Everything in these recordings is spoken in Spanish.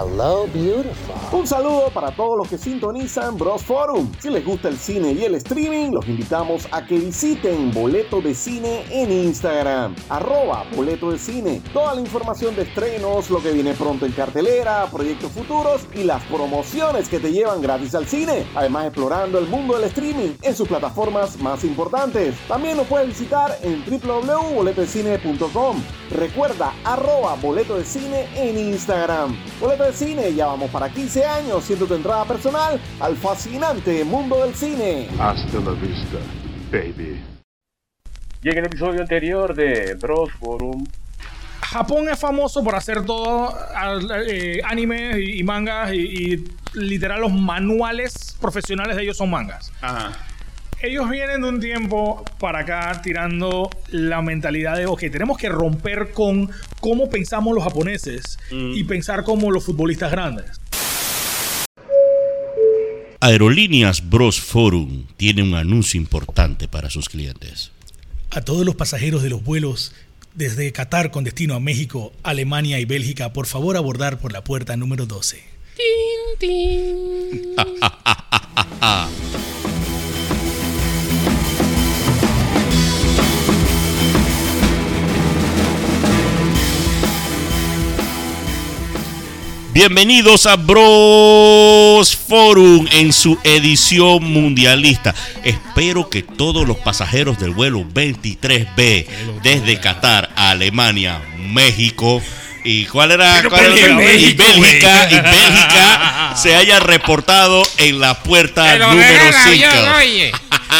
Hello, beautiful. Un saludo para todos los que sintonizan Bros Forum. Si les gusta el cine y el streaming, los invitamos a que visiten Boleto de Cine en Instagram. Arroba Boleto de Cine. Toda la información de estrenos, lo que viene pronto en cartelera, proyectos futuros y las promociones que te llevan gratis al cine. Además, explorando el mundo del streaming en sus plataformas más importantes. También nos puedes visitar en www.boletodecine.com. Recuerda, arroba Boleto de Cine en Instagram. Boleto de Cine, ya vamos para 15 años siendo tu entrada personal al fascinante mundo del cine. Hasta la vista, baby. Y en el episodio anterior de Bros Forum, Japón es famoso por hacer todo eh, animes y, y mangas y, y literal los manuales profesionales de ellos son mangas. ajá, Ellos vienen de un tiempo para acá tirando la mentalidad de, ok, tenemos que romper con cómo pensamos los japoneses y pensar como los futbolistas grandes. Aerolíneas Bros Forum tiene un anuncio importante para sus clientes. A todos los pasajeros de los vuelos desde Qatar con destino a México, Alemania y Bélgica, por favor abordar por la puerta número 12. Bienvenidos a Bros Forum en su edición mundialista. Espero que todos los pasajeros del vuelo 23B desde Qatar a Alemania, México y cuál era y Bélgica y Bélgica se haya reportado en la puerta Pero número ven el 5. avión, oye.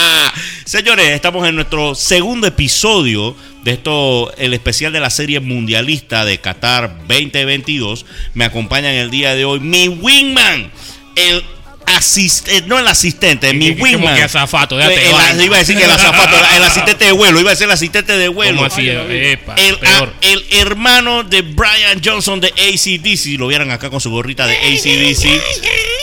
Señores, estamos en nuestro segundo episodio de esto, el especial de la serie mundialista de Qatar 2022. Me acompaña en el día de hoy mi wingman, el asistente, no el asistente, mi ¿Qué- qué- cómo wingman. que azafato? Déjate El- vaina. iba a decir que el azafato, el asistente de vuelo, iba a ser el asistente de vuelo. ¿Cómo así? Epa, El, peor. a- el hermano de Brian Johnson de ACDC, si lo vieran acá con su gorrita de ACDC,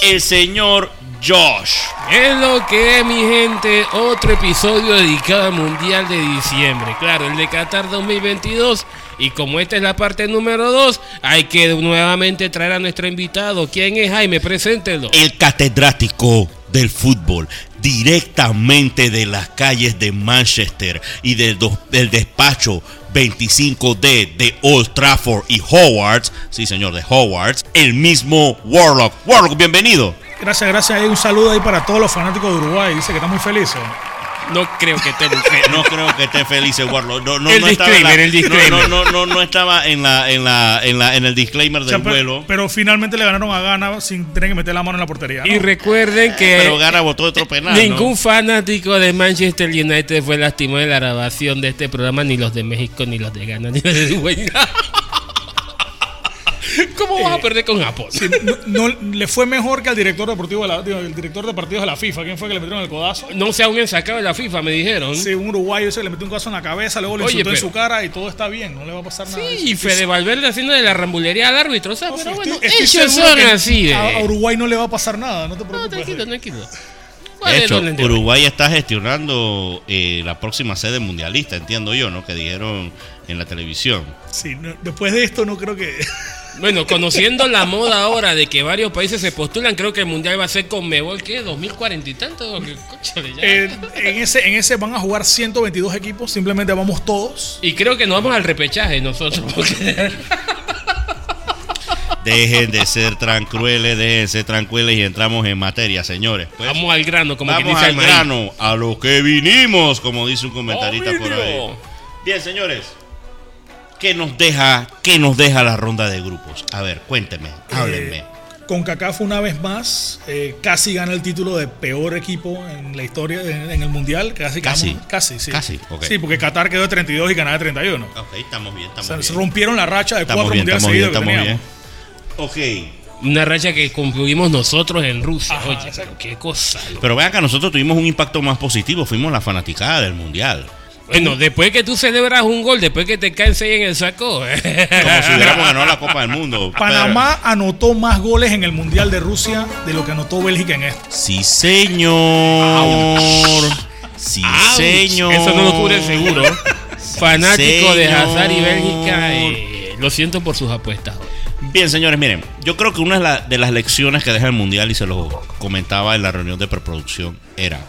el señor Josh. Es lo que es, mi gente. Otro episodio dedicado al Mundial de diciembre. Claro, el de Qatar 2022. Y como esta es la parte número 2, hay que nuevamente traer a nuestro invitado. ¿Quién es Jaime? Preséntelo. el catedrático del fútbol, directamente de las calles de Manchester y del, do- del despacho 25D de Old Trafford y Hogwarts, sí señor, de Hogwarts, el mismo Warlock. Warlock, bienvenido. Gracias, gracias. Un saludo ahí para todos los fanáticos de Uruguay. Dice que están muy felices. No creo que esté. No creo que esté feliz el Warlock. No, no, El no estaba en la- disclaimer, el disclaimer. No, no, no, no, no estaba en la, en la, en la, en el disclaimer O del sea, vuelo. pero, finalmente le ganaron a Ghana sin tener que meter la mano en la portería. ¿no? Y recuerden que. Pero Gana votó otro penal. ¿no? Ningún fanático de Manchester United fue lastimado en la grabación de este programa, ni los de México, ni los de Ghana, ni los de Uruguay. ¿Cómo vas a perder con Japón? Sí, no, no- le fue mejor que al director deportivo de la, digo, el director de partidos de la FIFA. ¿Quién fue que le metieron el codazo? No se aún sacado de la FIFA, me dijeron. Sí, un uruguayo ese le metió un codazo en la cabeza, luego le Oye, insultó en su cara y todo está bien, no le va a pasar nada. Sí, y Fede Valverde haciendo de la rambulería al árbitro, o sea, No, pero bueno, estoy- ellos son así de... A, Uruguay no le va a pasar nada, no te No, preocupes. tranquilo, tranquilo. De hecho, no. Uruguay está gestionando eh, la próxima sede mundialista, entiendo yo, ¿no? Que dijeron en la televisión. Sí, no- después de esto no creo que... Bueno, conociendo la moda ahora de que varios países se postulan, creo que el mundial va a ser con Mebol, ¿qué? ¿2040 y tanto? ¿Qué cóchale, ya? en, en ese, en ese van a jugar 122 equipos, simplemente vamos todos. Y creo que nos vamos al repechaje nosotros, porque... Dejen de ser tan crueles, dejen de ser tranquilos y entramos en materia, señores. Pues, Vamos al grano, como que vamos dice al el maíz. grano, a lo que vinimos, como dice un comentarista por ahí. Bien, señores. ¿Qué nos deja, qué nos deja la ronda de grupos? A ver, cuénteme, háblenme. Con CACAF una vez más, eh, casi gana el título de peor equipo en la historia, en, en el Mundial. Casi, Casi. quedamos- casi, sí. Casi, ok. Sí, porque Qatar quedó de 32 y Canadá de 31. Ok, estamos bien, O estamos sea, bien. se rompieron la racha de Estamos cuatro bien, mundiales estamos bien, seguidos que estamos bien. Ok. Una racha que concluimos nosotros en Rusia. Ajá, Oye, pero qué cosa. loco. Pero vean que nosotros tuvimos un impacto más positivo, fuimos la fanaticada del mundial. Bueno, después que tú celebras un gol, después que te caen seis en el saco. Como si hubiéramos ganado la Copa del Mundo. Panamá anotó más goles en el Mundial de Rusia de lo que anotó Bélgica en este. Sí, señor. Sí, Ouch. señor. Eso no lo cubre seguro. Fanático de. Hazard y Bélgica, eh, lo siento por sus apuestas. Bien, señores, miren, yo creo que una de, la- de las lecciones que deja el Mundial, y se lo comentaba en la reunión de preproducción, era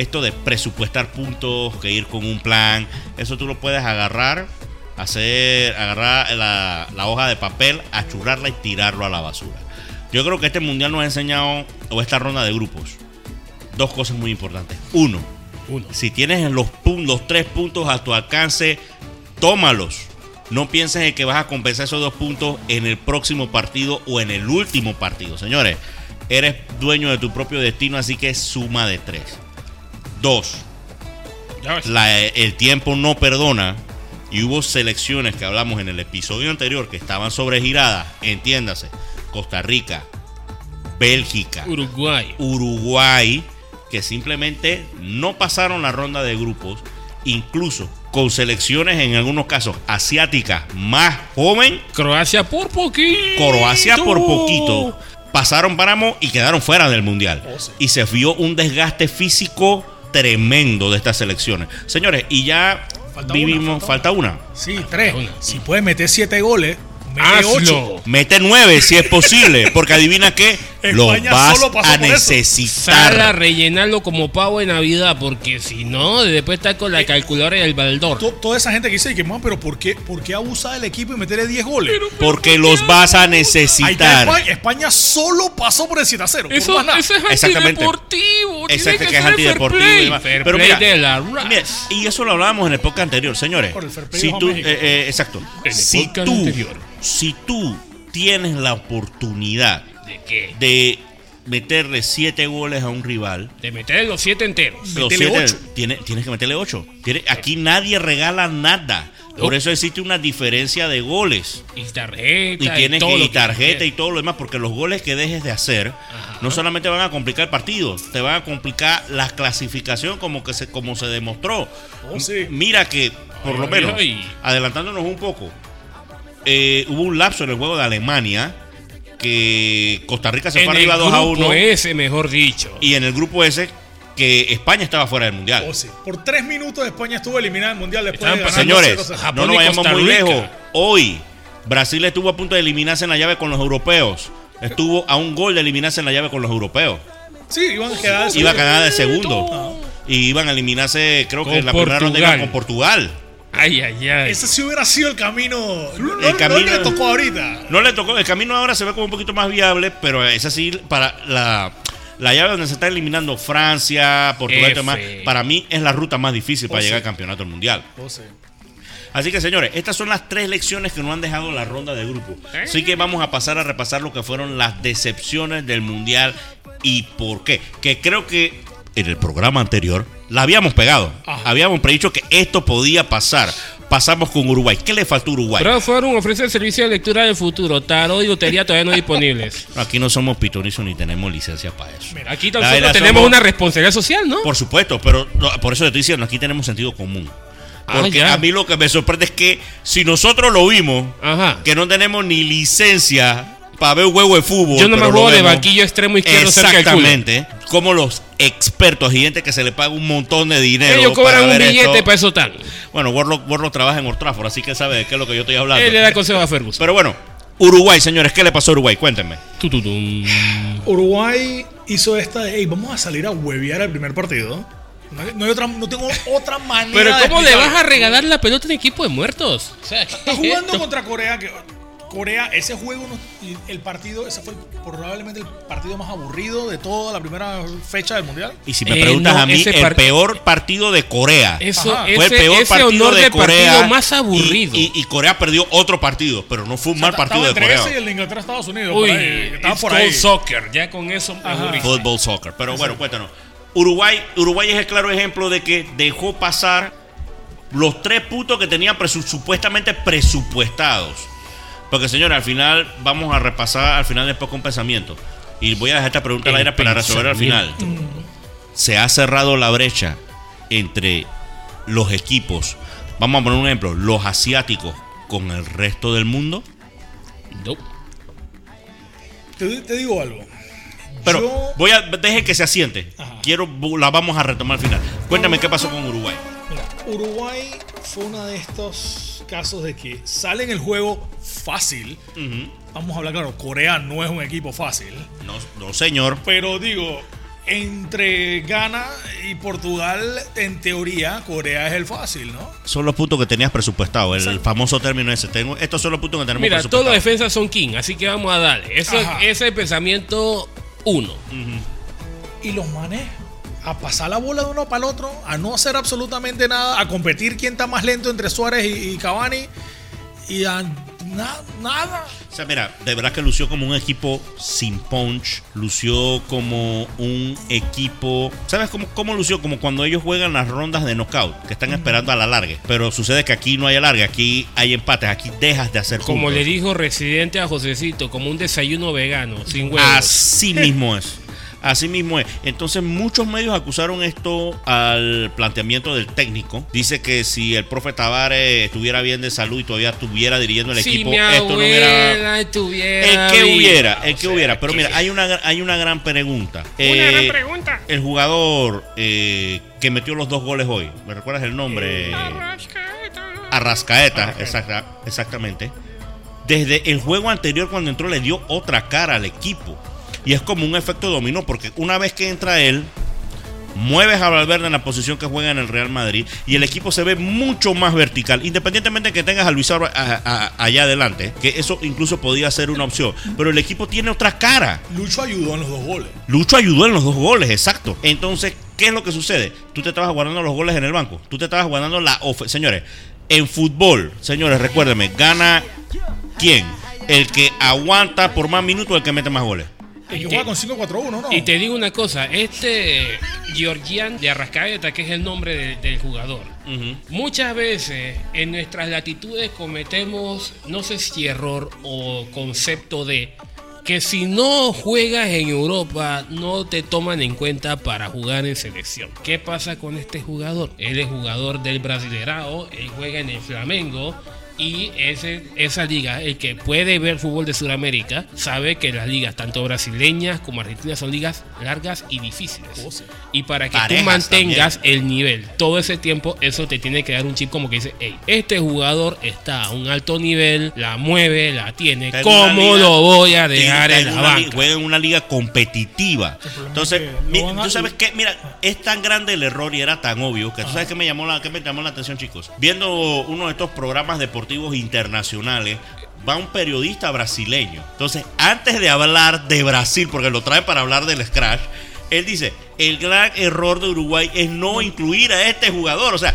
esto de presupuestar puntos, que ir con un plan, eso tú lo puedes agarrar, hacer, agarrar la, la hoja de papel, achurrarla y tirarlo a la basura. Yo creo que este Mundial nos ha enseñado, o esta ronda de grupos, dos cosas muy importantes. Uno, Uno. si tienes los, los tres puntos a tu alcance, tómalos. No pienses en que vas a compensar esos dos puntos en el próximo partido o en el último partido. Señores, eres dueño de tu propio destino, así que suma de tres. Dos, la- el tiempo no perdona y hubo selecciones que hablamos en el episodio anterior que estaban sobregiradas, entiéndase, Costa Rica, Bélgica, Uruguay. Uruguay, que simplemente no pasaron la ronda de grupos, incluso con selecciones en algunos casos asiáticas más joven, Croacia por poquito. Croacia por poquito, pasaron páramo y quedaron fuera del mundial. Oh, sí. Y se vio un desgaste físico tremendo de estas selecciones. Señores, y ya Falta vivimos, una, falta una. Sí, tres. Una. Si puedes meter siete goles, mete Hazlo. ocho. Mete nueve si es posible, porque adivina qué, lo España vas solo pasó a por necesitar. Sal a rellenarlo como pavo de Navidad, porque si no, después está con la calculadora y el baldor. To- Toda esa gente que dice que, "Man, pero ¿por qué, ¿por qué abusar del equipo y meterle 10 goles? Porque los vas a necesitar. España. España solo pasó por el 7 a 0. por Eso, nada. eso es Exactamente. antideportivo. tiene Exacto, que es antideportivo y. Fair Pero play mira, de la Mira, y eso lo hablábamos en el podcast anterior, señores. Por el fair play Si tú, eh, eh, exacto. En el Si podcast tú, anterior. si tú tienes la oportunidad ¿De qué? de meterle siete goles a un rival, De meter los siete enteros. los siete- ocho. tiene- tienes que meterle ocho. Tiene- aquí nadie regala nada. Por No. eso existe una diferencia de goles. Y tarjeta. Y tienes todo que y tarjeta y todo lo demás, porque los goles que dejes de hacer no solamente van a complicar el partido, te van a complicar la clasificación como que se, como se demostró. Oh, sí. Mira que, por lo menos, ay. adelantándonos un poco, eh, hubo un lapso en el juego de Alemania que Costa Rica se En fue el arriba 2 a 1 grupo ese, mejor dicho. y en el grupo ese que España estaba fuera del mundial. Oh, sí. Por 3 minutos España estuvo eliminada del Mundial después de ganar Señores, 2-0. Japón no nos vayamos muy lejos. Hoy, Brasil estuvo a punto de eliminarse en la llave con los europeos. Estuvo a un gol de eliminarse en la llave con los europeos. Sí, iban a quedar Iba a segundo. ganar de segundo. Y iban a eliminarse, creo que en la primera ronda con Portugal. Ay, ay, ay. Ese sí hubiera sido el camino. No, no- El no camino- le tocó ahorita. No le tocó. El camino ahora se ve como un poquito más viable, pero es así para la, la llave donde se está eliminando Francia, Portugal y demás. Para mí es la ruta más difícil para Oh, llegar sí. al campeonato mundial. Oh, sí. Así que señores, estas son las tres lecciones que nos han dejado la ronda de grupo. Así que vamos a pasar a repasar lo que fueron las decepciones del mundial y por qué. Que creo que en el programa anterior la habíamos pegado. Ajá. Habíamos predicho que esto podía pasar. Pasamos con Uruguay. ¿Qué le faltó a Uruguay? Pro Forum ofrece el servicio de lectura del futuro. Tarot y lotería todavía no disponibles. Aquí no somos pitonizos ni tenemos licencia para eso. Aquí verdad tenemos somos- una responsabilidad social, ¿no? Por supuesto, pero no, por eso le estoy diciendo, aquí tenemos sentido común. Ah, Porque a mí lo que me sorprende es que si nosotros lo vimos, Ajá. que no tenemos ni licencia para ver un juego de fútbol. Yo no me juego de banquillo extremo izquierdo cerca del culo. Exactamente. Como los expertos y gente que se le paga un montón de dinero. Ellos cobran para un ver billete esto. para eso están. Bueno, Warlock, Warlock trabaja en Old Trafford, así que él sabe de qué es lo que yo estoy hablando. Él le da consejo a Ferguson. Pero bueno, Uruguay, señores, ¿qué le pasó a Uruguay? Cuéntenme. Tututum. Uruguay hizo esta de, hey, vamos a salir a huevear el primer partido. No, hay- no hay otra, no tengo otra manera Pero de ¿cómo le vas a regalar la pelota en equipo de muertos? O sea, Está jugando contra Corea, que Corea, ese juego, el partido, ese fue probablemente el partido más aburrido de toda la primera fecha del Mundial. Y si me Eh, preguntas no, a mí, el par- peor partido de Corea. Eso, Ajá. ese, fue el peor ese partido honor de Corea. partido más y- aburrido. Y, y Corea perdió otro partido, pero no fue un mal partido de entre Corea. ese y el de Inglaterra Estados Unidos. Uy, por ahí, estaba it's por called ahí. soccer. Ya con eso. Football soccer. Pero bueno, cuéntanos. Uruguay, Uruguay es el claro ejemplo de que dejó pasar los tres puntos que tenían presu- supuestamente presupuestados. Porque, señores, al final vamos a repasar al final después con pensamiento. Y voy a dejar esta pregunta al aire para resolver al final. Se ha cerrado la brecha entre los equipos. Vamos a poner un ejemplo. Los asiáticos con el resto del mundo. Nope. Te, te digo algo. Pero Yo- voy a deje que se asiente. Ajá. Quiero la vamos a retomar al final. Cuéntame qué pasó con Uruguay. Mira, Uruguay fue una de estos casos de que sale en el juego fácil. Vamos a hablar claro, Corea no es un equipo fácil. No, no, señor. Pero digo, entre Ghana y Portugal, en teoría, Corea es el fácil, ¿no? Son los puntos que tenías presupuestado, el, famoso término ese. Tengo, estos son los puntos que tenemos Mira, presupuestado. todos los defensas son king, así que vamos a darle. Eso, ese es el pensamiento uno. Y los manes a pasar la bola de uno para el otro, a no hacer absolutamente nada, a competir quién está más lento entre Suárez y, y Cavani, y a na- nada. O sea, mira, de verdad que lució como un equipo sin punch, lució como un equipo... ¿Sabes cómo, cómo lució? Como cuando ellos juegan las rondas de knockout, que están esperando a la larga. Pero sucede que aquí no hay alargue, aquí hay empates, aquí dejas de hacer Como puntos. le dijo Residente a Josecito, como un desayuno vegano, sin huevos. Así mismo es. Así mismo es. Entonces muchos medios acusaron esto al planteamiento del técnico. Dice que si el profe Tavares estuviera bien de salud y todavía estuviera dirigiendo el si equipo, mi esto no hubiera... estuviera El que hubiera, el O que sea, hubiera. Pero que- mira, hay una, hay una gran pregunta. Una Eh, gran pregunta. El jugador eh, que metió los dos goles hoy, ¿me recuerdas el nombre? Arrascaeta. Arrascaeta, exacta- exactamente. Desde el juego anterior cuando entró le dio otra cara al equipo. Y es como un efecto dominó, porque una vez que entra él, mueves a Valverde en la posición que juega en el Real Madrid y el equipo se ve mucho más vertical, independientemente de que tengas a Luis Álvarez allá adelante, que eso incluso podía ser una opción. Pero el equipo tiene otra cara. Lucho ayudó en los dos goles. Lucho ayudó en los dos goles, exacto. Entonces, ¿qué es lo que sucede? Tú te estabas guardando los goles en el banco. Tú te estabas guardando la ofensa. Señores, en fútbol, señores, recuérdenme, gana quién? El que aguanta por más minutos, el que mete más goles. Que te- juega con 5-4-1, ¿no? Y te digo una cosa, este Georgian de Arrascaeta, que es el nombre de- del jugador, muchas veces en nuestras latitudes cometemos, no sé si error o concepto de que si no juegas en Europa no te toman en cuenta para jugar en selección. ¿Qué pasa con este jugador? Él es jugador del Brasileirao, él juega en el Flamengo. Y ese, esa liga, el que puede ver fútbol de Sudamérica, sabe que las ligas, tanto brasileñas como argentinas, son ligas largas y difíciles. Oh, sí. Y para que Parejas tú mantengas el nivel todo ese tiempo, eso te tiene que dar un chip como que dice, hey, este jugador está a un alto nivel, la mueve, la tiene, Está ¿cómo liga- lo voy a dejar en la banca? Juega en una liga competitiva. Entonces, mi- tú sabes que, mira, es tan grande el error y era tan obvio que tú sabes que me llamó la, que me llamó la atención, chicos. Viendo uno de estos programas deportivos internacionales. Va un periodista brasileño. Entonces, antes de hablar de Brasil, porque lo trae para hablar del Scratch, él dice: el gran error de Uruguay es no incluir a este jugador. O sea,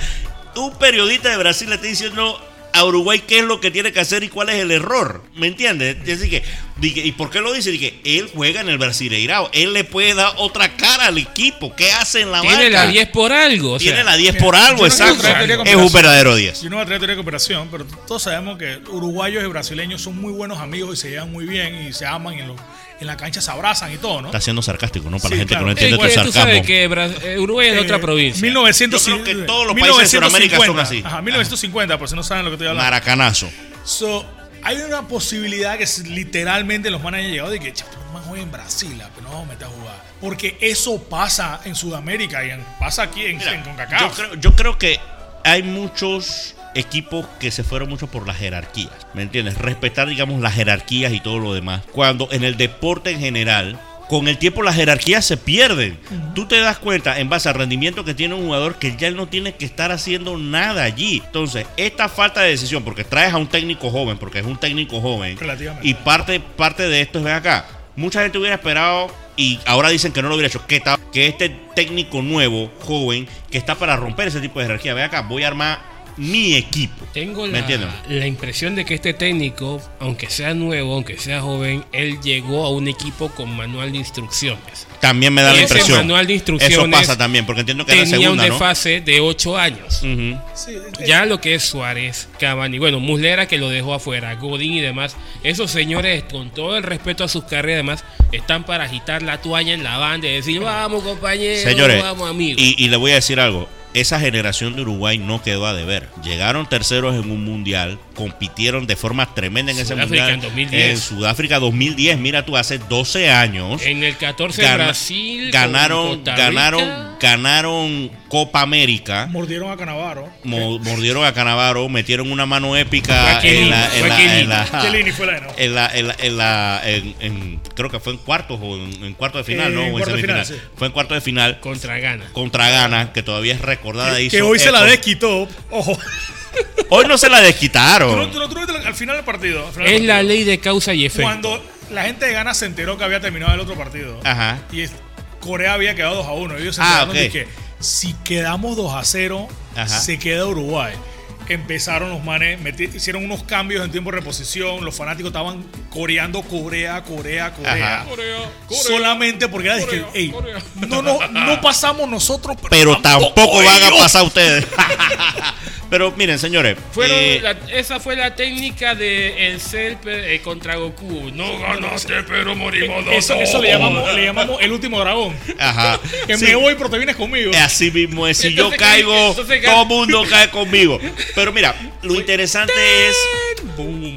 un periodista de Brasil le está diciendo a Uruguay qué es lo que tiene que hacer y cuál es el error. ¿Me entiendes? Es decir, que, dije, ¿y por qué lo dice? Dije, él juega en el Brasileirao. Él le puede dar otra cara al equipo. ¿Qué hace en la Tiene banca? la 10 por algo. o sea, Tiene la 10 Mira, por algo, no exacto. Es un verdadero 10. Yo no voy a traer teoría de cooperación, pero todos sabemos que uruguayos y brasileños son muy buenos amigos y se llevan muy bien y se aman y en, lo- en la cancha se abrazan y todo, ¿no? Está siendo sarcástico, ¿no? Para Sí, la gente claro. que no eh, entiende tu que tú sarcasmo. sabes que Bra- eh, Uruguay es de otra Eh, provincia. 1900 Yo creo que todos los países de Sudamérica son así. Ajá, 1950, por si no saben lo que estoy hablando. Maracanazo. So, hay una posibilidad que literalmente los manes hayan llegado de que, "Che, pero más juega en Brasil, ah, pero no vamos a meter a jugar. Porque eso pasa en Sudamérica y en- pasa aquí en, Mira, en CONCACAF. yo, creo, yo creo que hay muchos equipos que se fueron mucho por las jerarquías, ¿me entiendes? Respetar, digamos, las jerarquías y todo lo demás. Cuando en el deporte en general, con el tiempo las jerarquías se pierden. Tú te das cuenta en base al rendimiento que tiene un jugador que ya él no tiene que estar haciendo nada allí. Entonces, esta falta de decisión, porque traes a un técnico joven, porque es un técnico joven, Relativamente. y parte, parte de esto es, ven acá, mucha gente hubiera esperado y ahora dicen que no lo hubiera hecho, que, ta- que este técnico nuevo, joven, que está para romper ese tipo de jerarquía, ven acá, voy a armar mi equipo. Tengo ¿Me la, la impresión de que este técnico, aunque sea nuevo, aunque sea joven, él llegó a un equipo con manual de instrucciones. También me da la Ese impresión. manual de instrucciones Eso pasa también, porque entiendo que era Tenía un segunda, ¿no? desfase de 8 años. Sí, Ya lo que es Suárez, Cavani, bueno, Muslera que lo dejó afuera, Godín y demás, esos señores, con todo el respeto a sus carreras y demás, están para agitar la toalla en la banda y decir, vamos compañeros, Señores, vamos amigos. y, y le voy a decir algo. Esa generación de Uruguay no quedó a deber. Llegaron terceros en un mundial compitieron de forma tremenda en ese mundial. en 2010. En Sudáfrica 2010, mira tú, hace 12 años. En el 14 gana- Brasil. ganaron, ganaron, ganaron Copa América. Mordieron a Canavaro. mo- mordieron a Canavaro, metieron una mano épica en la, en la- en la- creo que fue en cuartos o en, en cuartos de final, Eh, ¿no? en O en de semifinal. final, sí. Fue en cuartos de final Contra Ghana. contra Ghana, que todavía es recordada. que hizo hoy se la desquitó. Ojo. Hoy no se la Tú desquitaron. tú tú viste al final del partido. al final del Es la ley de causa y efecto. Cuando la gente de Ghana se enteró que había terminado el otro partido. Ajá. Y es- Corea había quedado 2 a 1. Ellos se Ah, enteraron de ok. que si quedamos 2 a 0, Ajá. se queda Uruguay. Empezaron los manes, hicieron unos cambios en tiempo de reposición. Los fanáticos estaban coreando Corea, Corea, Corea. Solamente porque era de que, ey, no, no, no pasamos nosotros, Pero tampoco van a pasar ustedes. Pero miren, señores. Fueron eh, la- esa fue la técnica de el Cell eh, contra Goku. No ganaste, pero morimos los Eso, eso le, llamamos, le llamamos el último dragón. Ajá. Que Sí. me voy, pero te vienes conmigo. Así mismo es. Si yo caigo, entonces, todo el mundo cae conmigo. Pero mira, lo interesante es.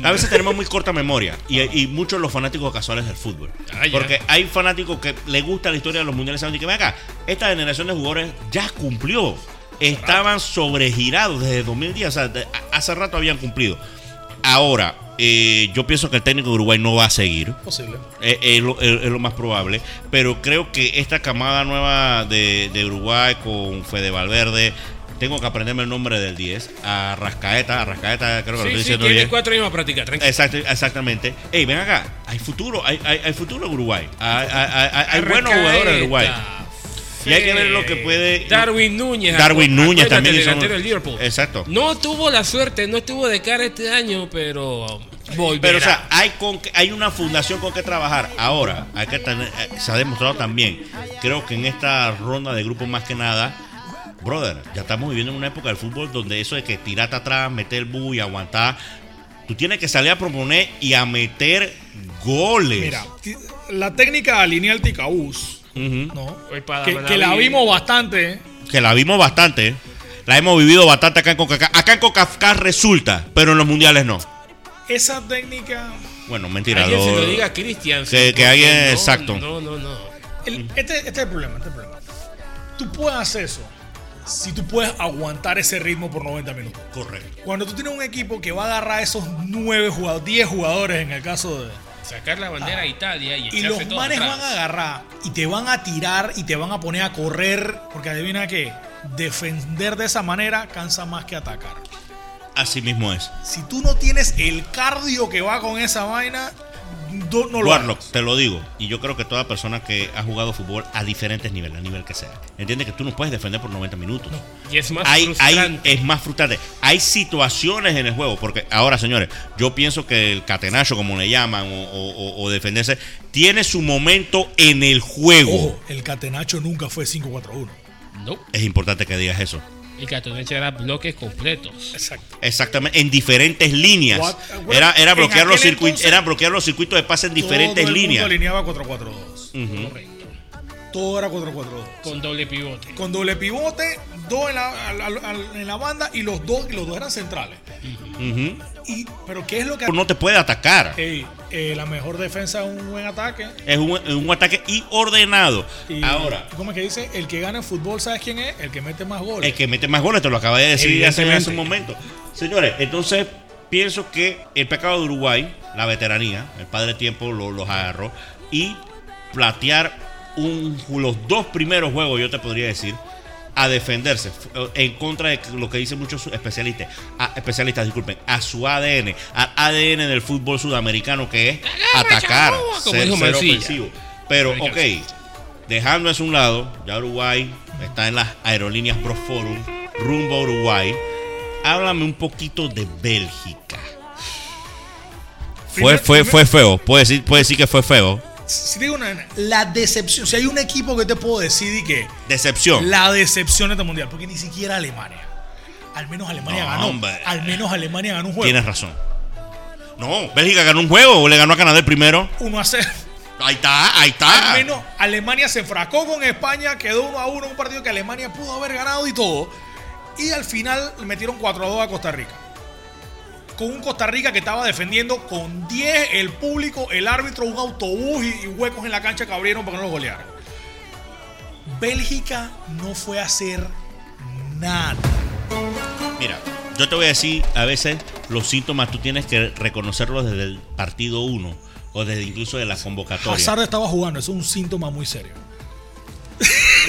A veces tenemos muy corta memoria. Y, y muchos los fanáticos casuales del fútbol. Ah. Porque hay fanáticos que le gusta la historia de los mundiales. saben que ven acá, esta generación de jugadores ya cumplió. Estaban sobregirados desde 2010. O sea, de- hace rato habían cumplido. Ahora, eh, yo pienso que el técnico de Uruguay no va a seguir. Posible. Es, es lo, es- es lo más probable. Pero creo que esta camada nueva de, de Uruguay con Fede Valverde. Tengo que aprenderme el nombre del 10. A Rascaeta. A Rascaeta, creo que lo Sí, estoy sí, diciendo tiene bien. cuatro años para practicar, tranquilo. Exactamente. Ey, ven acá. Hay futuro. Hay, hay, hay futuro en Uruguay. Hay- hay buenos jugadores en Uruguay. Y hay que ver lo que puede- Darwin Núñez. Darwin Núñez también el hizo- delantero del Liverpool. Exacto. No tuvo la suerte, no estuvo de cara este año, pero volverá. Pero, o sea, hay, con, que- hay una fundación con que trabajar. Ahora, hay que tener, eh, se ha demostrado también. Creo que en esta ronda de grupos, más que nada, brother, ya estamos viviendo en una época del fútbol donde eso de que tirate atrás, meter el bu y aguantar. Tú tienes que salir a proponer y a meter goles. Mira, la técnica lineal Ticaús, ¿no? Para Que, la vimos bastante. Que la vimos bastante. La hemos vivido bastante acá en CONCACAF. Acá en CONCACAF resulta, pero en los mundiales no. Esa técnica. Bueno, mentira. Alguien se lo- diga a Cristian. que- que alguien- no, exacto. No, no, no. el- este, este es el problema, este es el problema. Tú puedes hacer eso si tú puedes aguantar ese ritmo por 90 minutos. Correcto. Cuando tú tienes un equipo que va a agarrar esos 9 jugadores, 10 jugadores en el caso de. Sacar la bandera a Italia y Y los todo manes atrás. van a agarrar y te van a tirar y te van a poner a correr. Porque adivina qué, defender de esa manera cansa más que atacar. Así mismo es. Si tú no tienes el cardio que va con esa vaina, no lo Warlock, hagas. te lo digo. Y yo creo que toda persona que ha jugado fútbol a diferentes niveles, a nivel que sea, entiende que tú no puedes defender por 90 minutos. Y es más Hay, hay, frustrante. es más frustrante. Hay situaciones en el juego, porque ahora, señores, yo pienso que el catenacho, como le llaman, o, o- o- o defenderse, tiene su momento en el juego. Ojo, el catenacho nunca fue 5-4-1. No, Es importante que digas eso. El Catoneche era bloques completos. Exacto. Exactamente, en diferentes líneas. What- bueno, Era, era, en bloquear los circuitos, entonces- era bloquear los circuitos de pase en diferentes Todo el mundo líneas. alineaba 4-4-2. Ujú. Correcto. Todo era 4-4-2. Con doble pivote. Con doble pivote, dos en la, al- al- al- en la banda y los dos, y los dos eran centrales. Ujú. Y, pero ¿qué es lo que No te puede atacar. Ey, eh, la mejor defensa es un buen ataque. Es un, es un ataque y ordenado. Y, Ahora, ¿Cómo es que dice? El que gana en fútbol, ¿sabes quién es? El que mete más goles. el que mete más goles, te lo acaba de decir hace, hace un momento. Señores, entonces pienso que el pecado de Uruguay, la veteranía, el padre tiempo lo- los agarró y platear un, los dos primeros juegos, yo te podría decir, a defenderse f- en contra de lo que dicen muchos especialistas, a- especialistas, disculpen, a su ADN, al ADN del fútbol sudamericano que es atacar, ser, ofensivo. Pero, ok, dejando eso a un lado, ya Uruguay está en las aerolíneas Proforum, rumbo a Uruguay. Háblame un poquito de Bélgica. Fue, fue, fue feo. Puede decir, puede decir que fue feo. Si te digo una, la decepción, si hay un equipo que te puedo decir y que Decepción. la decepción de este mundial, porque ni siquiera Alemania. Al menos Alemania No, ganó. hombre. Al menos Alemania ganó un juego. Tienes razón. No, Bélgica ganó un juego o le ganó a Canadá el primero. 1 a 0. Ahí está, ahí está. Al menos Alemania se enfrascó con España, quedó 1 a 1 en un partido que Alemania pudo haber ganado y todo. Y al final le metieron 4 a 2 a Costa Rica. Con un Costa Rica que estaba defendiendo con 10, el público, el árbitro, un autobús y, y huecos en la cancha que abrieron para que no lo golearan. Bélgica no fue a hacer nada. Mira, yo te voy a decir, a veces los síntomas tú tienes que reconocerlos desde el partido 1 o desde incluso de la convocatoria. Hazard estaba jugando, eso es un síntoma muy serio.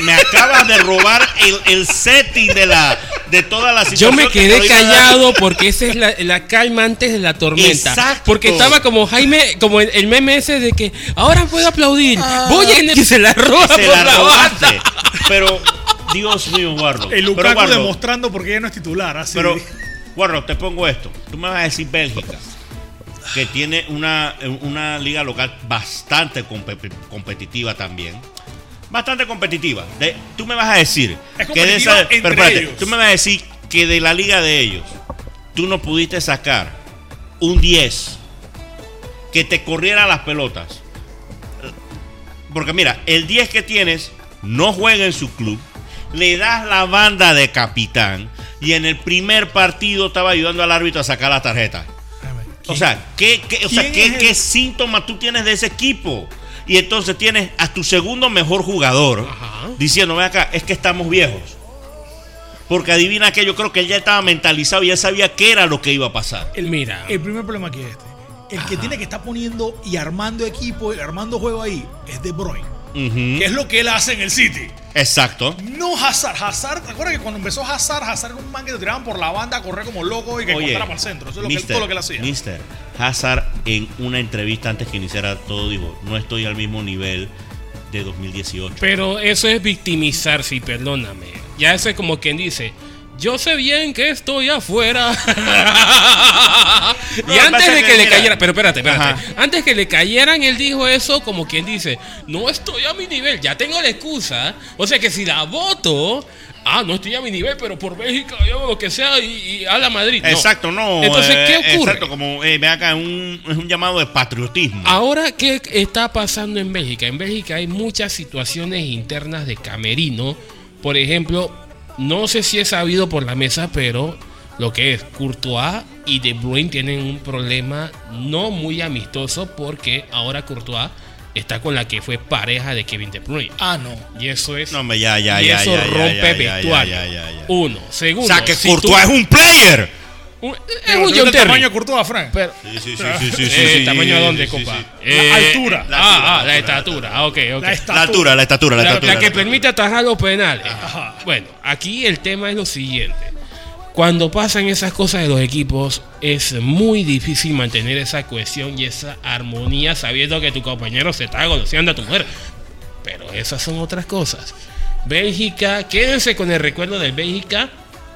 Me acabas de robar el, el setting de la de toda la Yo situación. me que te quedé a callado porque esa es la, la calma antes de la tormenta. Exacto. Porque estaba como Jaime, como el, el meme ese de que ahora puedo aplaudir. Voy en y se la roba Se por la la. Pero, Dios mío, Guardo. El Pero, Lukaku demostrando porque ella no es titular. Así. Pero, Guardo, te pongo esto. Tú me vas a decir Bélgica, que tiene una, una liga local bastante compe- competitiva también. Bastante competitiva. De- tú me vas a decir Es que de competitiva entre pero espérate, ellos. tú me vas a decir que de la liga de ellos tú no pudiste sacar un 10 que te corriera las pelotas. Porque mira, el 10 que tienes no juega en su club, le das la banda de capitán y en el primer partido estaba ayudando al árbitro a sacar la tarjeta. O sea, ¿qué, qué- o sea, ¿qué, qué síntoma tú tienes de ese equipo? Y entonces tienes a tu segundo mejor jugador Ajá. diciendo, ven acá, es que estamos viejos. Porque adivina que yo creo que él ya estaba mentalizado y ya sabía qué era lo que iba a pasar. el, Mira. El primer problema aquí es este. El que tiene que estar poniendo y armando equipo y armando juego ahí es De Bruyne. Ujú, Que es lo que él hace en el City. Exacto. No Hazard. Hazard, ¿te acuerdas que cuando empezó Hazard, Hazard era un man que te tiraban por la banda a correr como loco y que Oye, cortara para el centro? Eso es lo que, mister, todo lo que él hacía. mister, Hazard en una entrevista antes que iniciara todo dijo, no estoy al mismo nivel de 2018. Pero eso es victimizarse y perdóname. Ya eso es como quien dice. Yo sé bien que estoy afuera. y No, antes de que que, le cayera, pero espérate, espérate. Ajá. Antes que le cayeran, él dijo eso como quien dice, no estoy a mi nivel, ya tengo la excusa. O sea que si la voto, ah, no estoy a mi nivel, pero por México, yo lo que sea, y, y a la Madrid. No. Exacto, no. Entonces, eh, ¿qué ocurre? Exacto, como eh, ven acá, un, es un llamado de patriotismo. Ahora, ¿qué está pasando en Bélgica? En Bélgica hay muchas situaciones internas de camerino. Por ejemplo, no sé si es sabido por la mesa, pero lo que es Courtois y De Bruyne tienen un problema no muy amistoso porque ahora Courtois está con la que fue pareja de Kevin De Bruyne. Ah, no. Y eso es. No, hombre, ya, ya, y ya, eso ya, ya, rompe ya, ya, vestuario. ya, ya, ya. Uno. O Segundo. sea, que si Courtois tú- es un player. Un- es un ¿no es John el Terry. tamaño de Courtois, Frank? Pero- Sí, sí, sí, sí, sí, sí, eh, sí, ¿Tamaño de dónde, compa? sí. Eh, La altura. La ah, ah, la estatura. Ah, ok, ok. La estatura. La altura, la estatura, la La, estatura. la que permite atajar los penales. Ajá. Bueno, aquí el tema es lo siguiente. Cuando pasan esas cosas de los equipos, es muy difícil mantener esa cohesión y esa armonía sabiendo que tu compañero se está goloseando a tu mujer. Pero esas son otras cosas. Bélgica, quédense con el recuerdo del Bélgica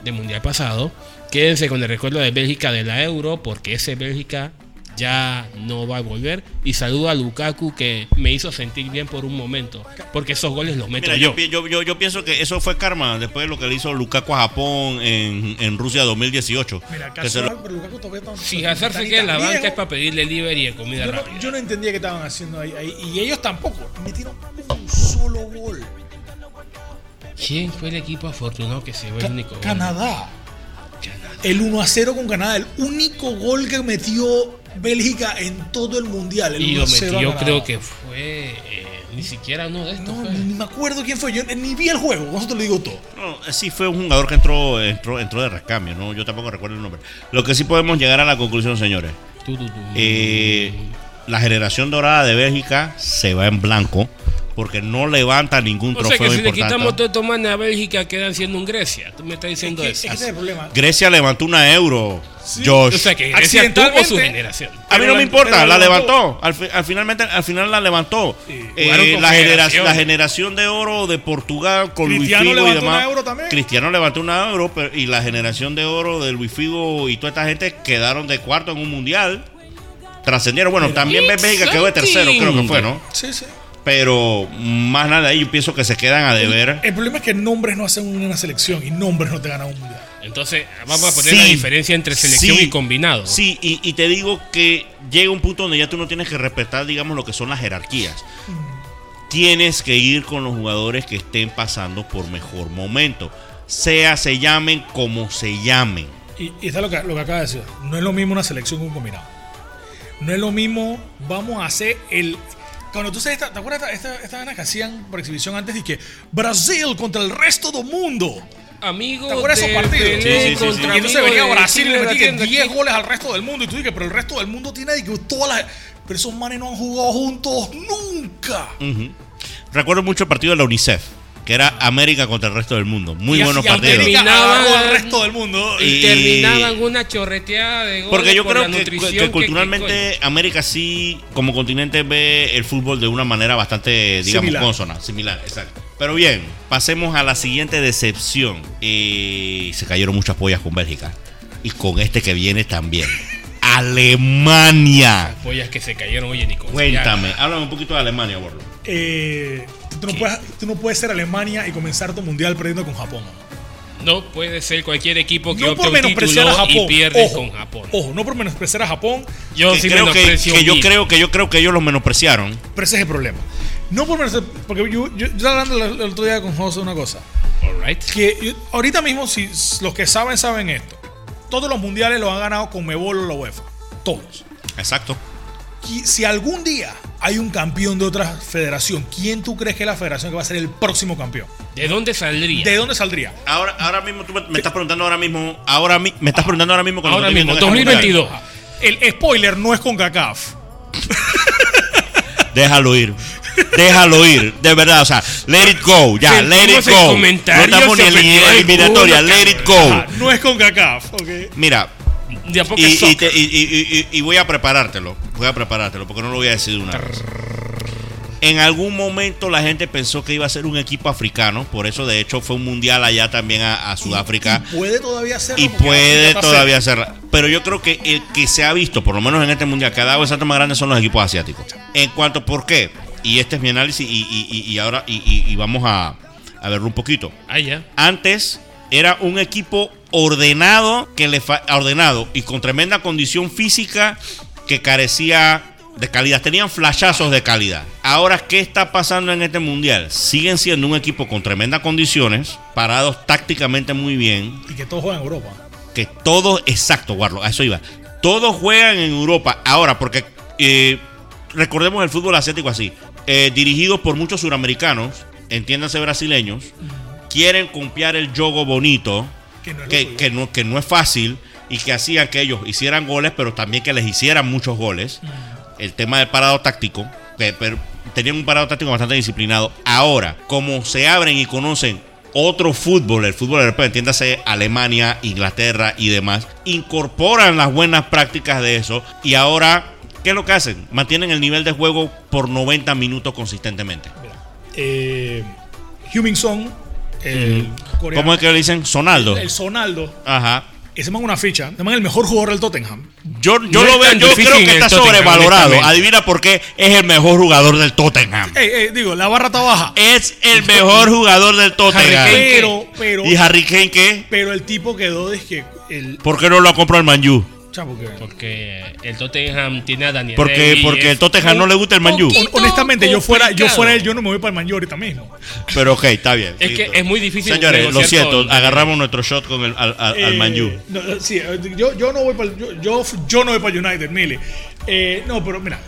del Mundial pasado. Quédense con el recuerdo de Bélgica de la Euro, porque ese Bélgica ya no va a volver. Y saludo a Lukaku que me hizo sentir bien por un momento, porque esos goles los meto Mira, yo. yo, yo, pienso que eso fue karma después de lo que le hizo Lukaku a Japón en, en Rusia 2018. Mira, Que se lo- Lukaku todavía está- Si Hazard se queda en la banca viejo. es para pedirle delivery de comida Yo no, rápida. yo no entendía qué estaban haciendo ahí, ahí. Y ellos tampoco. Metieron un solo gol. ¿Quién fue el equipo afortunado que se ve Ca- el único gol? Canadá. El 1 a 0 con Canadá. El único gol que metió Bélgica en todo el mundial. El Y 1 lo a 0 a metió, creo que fue eh, ni siquiera uno de estos. No, fue. ni me acuerdo quién fue. Yo ni vi el juego. Con eso te lo digo todo. No, sí fue un jugador que entró, entró, entró de recambio, ¿no? Yo tampoco recuerdo el nombre. Lo que sí podemos llegar a la conclusión, señores. Eh, la generación dorada de Bélgica se va en blanco porque no levanta ningún o sea trofeo que si le quitamos todo estos manes a Bélgica quedan siendo un Grecia. Tú me estás diciendo Es que, es eso. que ese es el problema. Grecia levantó una euro, Josh. O sea que Grecia tuvo Accidentalmente. su generación. a mí no me importa, la levantó. Al, fi- al finalmente, al final la levantó. Eh, la, genera- generaciones. la generación de oro de Portugal con Luis Cristiano Figo y levantó demás. una euro también. Cristiano levantó una euro pero- y la generación de oro de Luis Figo y toda esta gente quedaron de cuarto en un mundial. Trascendieron. Bueno, también Bélgica quedó de tercero, creo que fue, ¿no? Sí, sí. Pero más nada ahí, yo pienso que se quedan a deber. El problema es que nombres no hacen una selección y nombres no te ganan un mundial. Entonces, vamos a poner Sí. la diferencia entre selección Sí. y combinado. Sí, y, y te digo que llega un punto donde ya tú no tienes que respetar, digamos, lo que son las jerarquías. Tienes que ir con los jugadores que estén pasando por mejor momento. Sea se llamen como se llamen. Y, y está lo que, lo que acaba de decir. No es lo mismo una selección que un combinado. No es lo mismo, vamos a hacer el. Cuando tú sabes, ¿te acuerdas esta, esta, que hacían por exhibición antes? Y que Brasil contra el resto del mundo. Amigo ¿Te acuerdas de esos partidos? Pelé Sí, sí, sí, contra sí. Y entonces venía Brasil y le metía batiendo 10 aquí. goles al resto del mundo. Y tú dices, pero el resto del mundo tiene que todas las. Pero esos manes no han jugado juntos nunca. Recuerdo mucho el partido de la UNICEF, que era América contra el resto del mundo. Muy y buenos partidos. Terminaban- al resto del mundo. Y- Y terminaban una chorreteada de goles Porque yo por creo la que, nutrición que culturalmente América sí, como continente, ve el fútbol de una manera bastante, digamos, Similar. consona, similar, exacto. Pero bien, pasemos a la siguiente decepción. Eh, se cayeron muchas pollas con Bélgica. Y con este que viene también. Alemania. Pollas que se cayeron, oye, Nico. Cuéntame, háblame un poquito de Alemania, Borlo. Eh, tú, no puedes, tú no puedes ser Alemania y comenzar tu mundial perdiendo con Japón. No puede ser cualquier equipo que No opte por un menospreciar a título Japón. y pierde ojo, con Japón. Ojo, no por menospreciar a Japón, Yo Que sí creo que, yo creo que yo creo que ellos los menospreciaron. pero ese es el problema. No por menospreciar, porque yo, yo, yo estaba hablando el, el otro día con José una cosa. All right. Que yo- ahorita mismo, si los que saben, saben esto. Todos los mundiales los han ganado con Mebol o la UEFA. Todos. Exacto. Si algún día hay un campeón de otra federación, ¿quién tú crees que es la federación que va a ser el próximo campeón? ¿De dónde saldría? ¿De dónde saldría? Ahora, ahora mismo tú me, me estás preguntando ahora mismo, ahora mi- me estás preguntando ahora mismo con Ahora mismo, viendo en este 2022. mundial. El spoiler no es con CACAF. Déjalo ir. Déjalo ir, de verdad, o sea, let it go, ya, let it go. No estamos ni en eliminatoria, let it go. Ajá, no es con CACAF. ok. Mira, De a poco y, es y, soccer. te- y- y- y- y voy a preparártelo, voy a preparártelo, porque no lo voy a decir de una vez. En algún momento la gente pensó que iba a ser un equipo africano, por eso de hecho fue un mundial allá también a, a Sudáfrica. Y puede todavía hacerlo. y puede todavía hacerla. Pero yo creo que el que se ha visto, por lo menos en este mundial, que ha dado el salto más grande son los equipos asiáticos. En cuanto por qué, y este es mi análisis, y, y- y- y ahora y, y- y vamos a, a verlo un poquito. Ah, ya. Antes era un equipo ordenado, que le ordenado y con tremenda condición física que carecía de calidad. Tenían flashazos de calidad. Ahora, ¿qué está pasando en este mundial? Siguen siendo un equipo con tremendas condiciones, parados tácticamente muy bien, Y que todos juegan en Europa. que todos, exacto, Warlo, a eso iba. Todos juegan en Europa. Ahora, porque eh, recordemos el fútbol asiático así, eh, dirigidos por muchos suramericanos, entiéndanse brasileños, quieren copiar el juego bonito, Que no que, no, que no es fácil y que hacían que ellos hicieran goles, pero también que les hicieran muchos goles. El tema del parado táctico, que pero tenían un parado táctico bastante disciplinado. Ahora, como se abren y conocen otro fútbol, el fútbol europeo, entiéndase Alemania, Inglaterra y demás, incorporan las buenas prácticas de eso y ahora, ¿qué es lo que hacen? Mantienen el nivel de juego por 90 minutos consistentemente. Mira, eh, el coreano, ¿Cómo es que le dicen? Sonaldo. el Sonaldo, Ajá. ese man una ficha, ese man es el mejor jugador del Tottenham. Yo, yo No lo veo, yo creo que está Tottenham, sobrevalorado. Adivina por qué es el mejor jugador del Tottenham. Ey, ey, digo, la barra está baja. Es el mejor jugador del Tottenham. Harry Kane. Pero, pero, ¿Y Harry Kane qué? pero el tipo quedó de que el ¿Por qué no lo ha comprado el Manju? Porque el Tottenham tiene a Daniel Porque, porque el Tottenham no le gusta el Manju. honestamente yo fuera yo fuera él yo no me voy para el Man U ahorita mismo. Pero ok, está bien. Es que es muy difícil Señores, lo siento, con- agarramos nuestro shot con el, al, al, al Eh, no, eh, sí, eh, yo, yo no voy para yo, yo, yo no voy para el United, Mili. Eh, no, pero mira,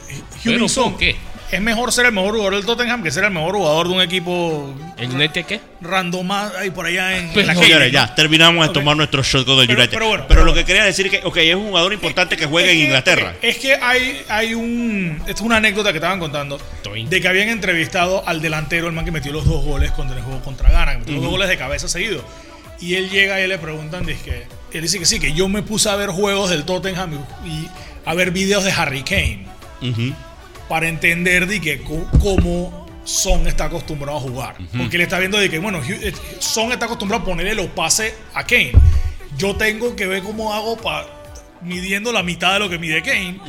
¿Pero Heung-Min Son por qué? Es mejor ser el mejor jugador del Tottenham que ser el mejor jugador de un equipo ¿El United qué? random ahí por allá en, Pues, en la Señores, ya, terminamos de tomar nuestro shot con el Pero- United. pero bueno, pero pero lo que quería decir es que, ok, es un jugador importante que juega en que- Inglaterra. Es que hay, hay un. Esta es una anécdota que estaban contando. De que habían entrevistado al delantero, el man que metió los dos goles cuando el juego contra Ghana, que metió los dos goles de cabeza seguidos. Y él llega y le preguntan, dice que. Él dice que sí, que yo me puse a ver juegos del Tottenham y, y a ver videos de Harry Kane Ujú. Para entender de que cómo Son está acostumbrado a jugar. Porque él está viendo de que, bueno, eh, Son está acostumbrado a ponerle los pases a Kane. Yo tengo que ver cómo hago para, midiendo la mitad de lo que mide Kane,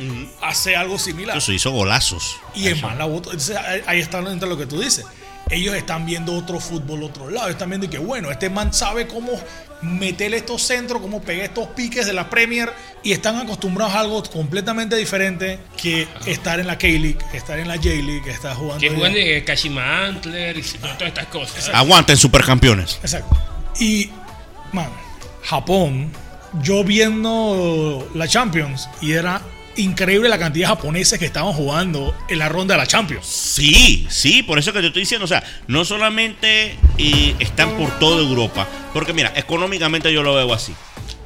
hacer algo similar. Eso hizo golazos. Y es más, la voto. Entonces, ahí- ahí está entre lo que tú dices. Ellos están viendo otro fútbol otro lado. Están viendo que, bueno, este man sabe cómo meterle estos centros, cómo pegar estos piques de la Premier. Y están acostumbrados a algo completamente diferente que estar en la K-League, estar en la J-League, estar jugando. Que juegan de Kashima Antler y todas estas cosas. Aguanten, supercampeones. Exacto. Y, man, Japón, yo viendo la Champions y era increíble la cantidad de japoneses que estaban jugando en la ronda de la Champions. Sí, sí, por eso que te estoy diciendo, o sea, no solamente eh, están por toda Europa, porque mira, económicamente yo lo veo así.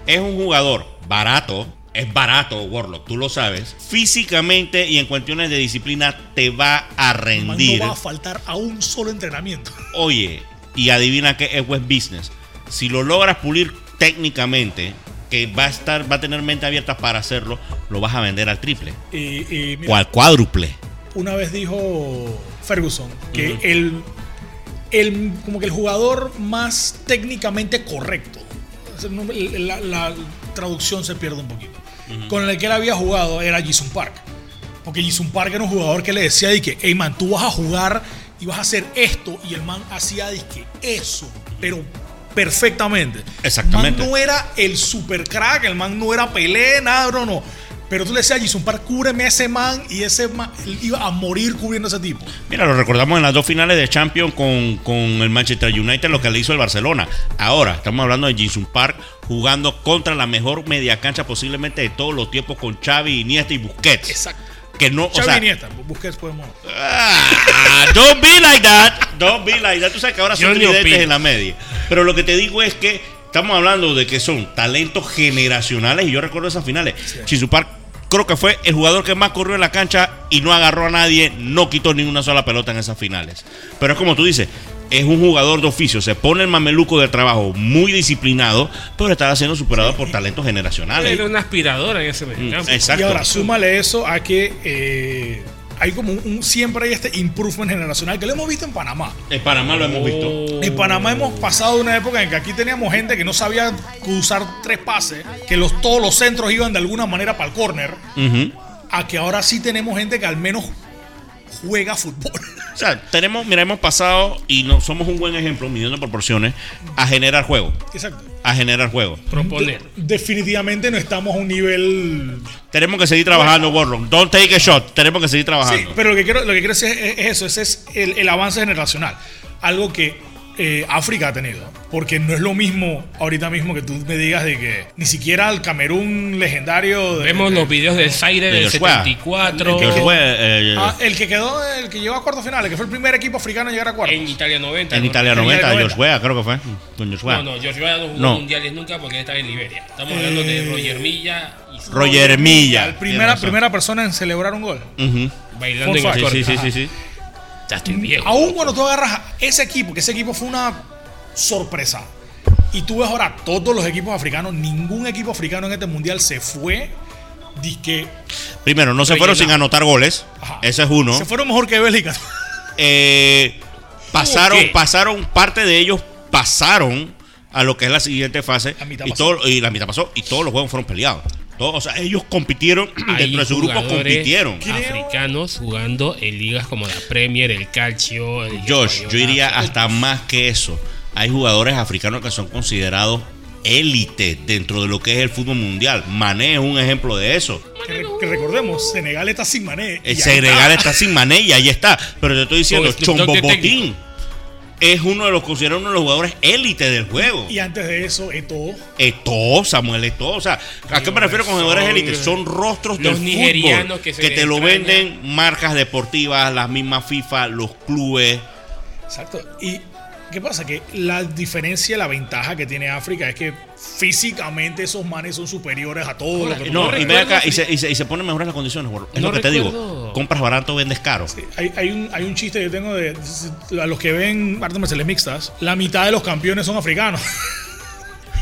Es un jugador barato, es barato, Warlock, tú lo sabes. Físicamente y en cuestiones de disciplina te va a rendir. No va a faltar a un solo entrenamiento. Oye, y adivina qué es web business. Si lo logras pulir técnicamente, que va a estar, va a tener mente abierta para hacerlo, lo vas a vender al triple Y, y mira, o al cuádruple. una vez dijo Ferguson que el, el- como que el jugador más técnicamente correcto, la, la traducción se pierde un poquito, con el que él había jugado era Jason Park. Porque Jason Park era un jugador que le decía de que, hey man, tú vas a jugar y vas a hacer esto. Y el man hacía de que eso, pero perfectamente. Exactamente. El man no era el super crack, el man no era Pelé, nada, no, no. Pero tú le decías a Jason Park, cúbreme a ese man y ese man iba a morir cubriendo a ese tipo. Mira, lo recordamos en las dos finales de Champions con, con el Manchester United, lo que le hizo el Barcelona. Ahora, estamos hablando de Jinsun Park jugando contra la mejor media cancha posiblemente de todos los tiempos con Xavi, Iniesta y Busquets. Exacto. Que no, o Xavi sea, Iniesta, Busquets podemos. Ah, don't be like that. Don't be like that. Tú sabes que ahora son tridentes en la media. Pero lo que te digo es que estamos hablando de que son talentos generacionales y yo recuerdo esas finales. Chisu Park creo que fue el jugador que más corrió en la cancha y no agarró a nadie, no quitó ni una sola pelota en esas finales. Pero es como tú dices, es un jugador de oficio, se pone el mameluco de trabajo muy disciplinado, pero está siendo superado por talentos generacionales. Era una aspiradora en ese Mm, mediocampo. Exacto. Y ahora súmale eso a que eh, hay como un, un- siempre hay este improvement generacional que lo hemos visto en Panamá. En Panamá lo hemos visto. En Panamá hemos pasado de una época en que aquí teníamos gente que no sabía usar tres pases, que los, todos los centros iban de alguna manera para el corner, Ujú. a que ahora sí tenemos gente que al menos juega fútbol. O sea, tenemos, mira, hemos pasado y no somos un buen ejemplo, midiendo proporciones, a generar juego. Exacto. A generar juego. Proponer. Definitivamente no estamos a un nivel. Tenemos que seguir trabajando, Warlock. Don't take a shot. Tenemos que seguir Sí, trabajando. pero lo que quiero, lo que quiero decir es, es eso, ese es el, el avance generacional. Algo que eh, África ha tenido. Porque no es lo mismo ahorita mismo que tú me digas de que ni siquiera el Camerún legendario. de- Vemos de- los videos del Zaire De del Joshua. 74. Que fue, eh, Ah, el que quedó, el que llegó a cuartos finales, que fue el primer equipo africano en llegar a cuartos. En Italia 90. en ¿no? Italia en 90, Italia 90. Joshua, creo que fue. Con Joshua. No, no, Joshua no jugó No. mundiales nunca porque estaba en Liberia. Estamos hablando de Roger Milla y Roger Milla. La primera, primera persona en celebrar un gol. Bailando en el sí, sí, sí. Ya estoy viejo. Aún cuando tú agarras a ese equipo, que ese equipo fue una sorpresa, y tú ves ahora todos los equipos africanos, ningún equipo africano en este mundial se fue. Disque Primero, no se fueron sin anotar goles. Ajá. Ese es uno. se fueron mejor que Bélgica. Eh, pasaron, ¿Qué? pasaron, parte de ellos pasaron a lo que es la siguiente fase. La mitad y, pasó. todo, y la mitad pasó y todos los juegos fueron peleados. Todos, o sea, ellos compitieron, Hay dentro de su grupo jugadores compitieron. Africanos jugando en ligas como la Premier, el Calcio. el Josh, yo Española. iría hasta más que eso. Hay jugadores africanos que son considerados élite dentro de lo que es el fútbol mundial. Mané es un ejemplo de eso. que, re- que recordemos, Senegal está sin mané. El ahí Senegal está. está sin Mané y ahí está. Pero te estoy diciendo, de Chombobotín es uno de los considerados uno de los jugadores élite del juego. Y antes de eso, Eto'o. Eto'o, Samuel Eto'o, o sea, ¿a qué me refiero con jugadores Son élites? Son rostros los del nigerianos fútbol que se que les te lo venden marcas deportivas, las mismas FIFA, los clubes. Exacto. Y ¿qué pasa? Que la diferencia, la ventaja que tiene África es que físicamente esos manes son superiores a todos los que No, y ve acá, y se, y se, y se ponen mejores las condiciones, gordo. Es No lo que te digo. Compras barato, vendes caro. Hay, hay un, hay un chiste que yo tengo de, a los que ven artes marciales mixtas, la mitad de los campeones son africanos.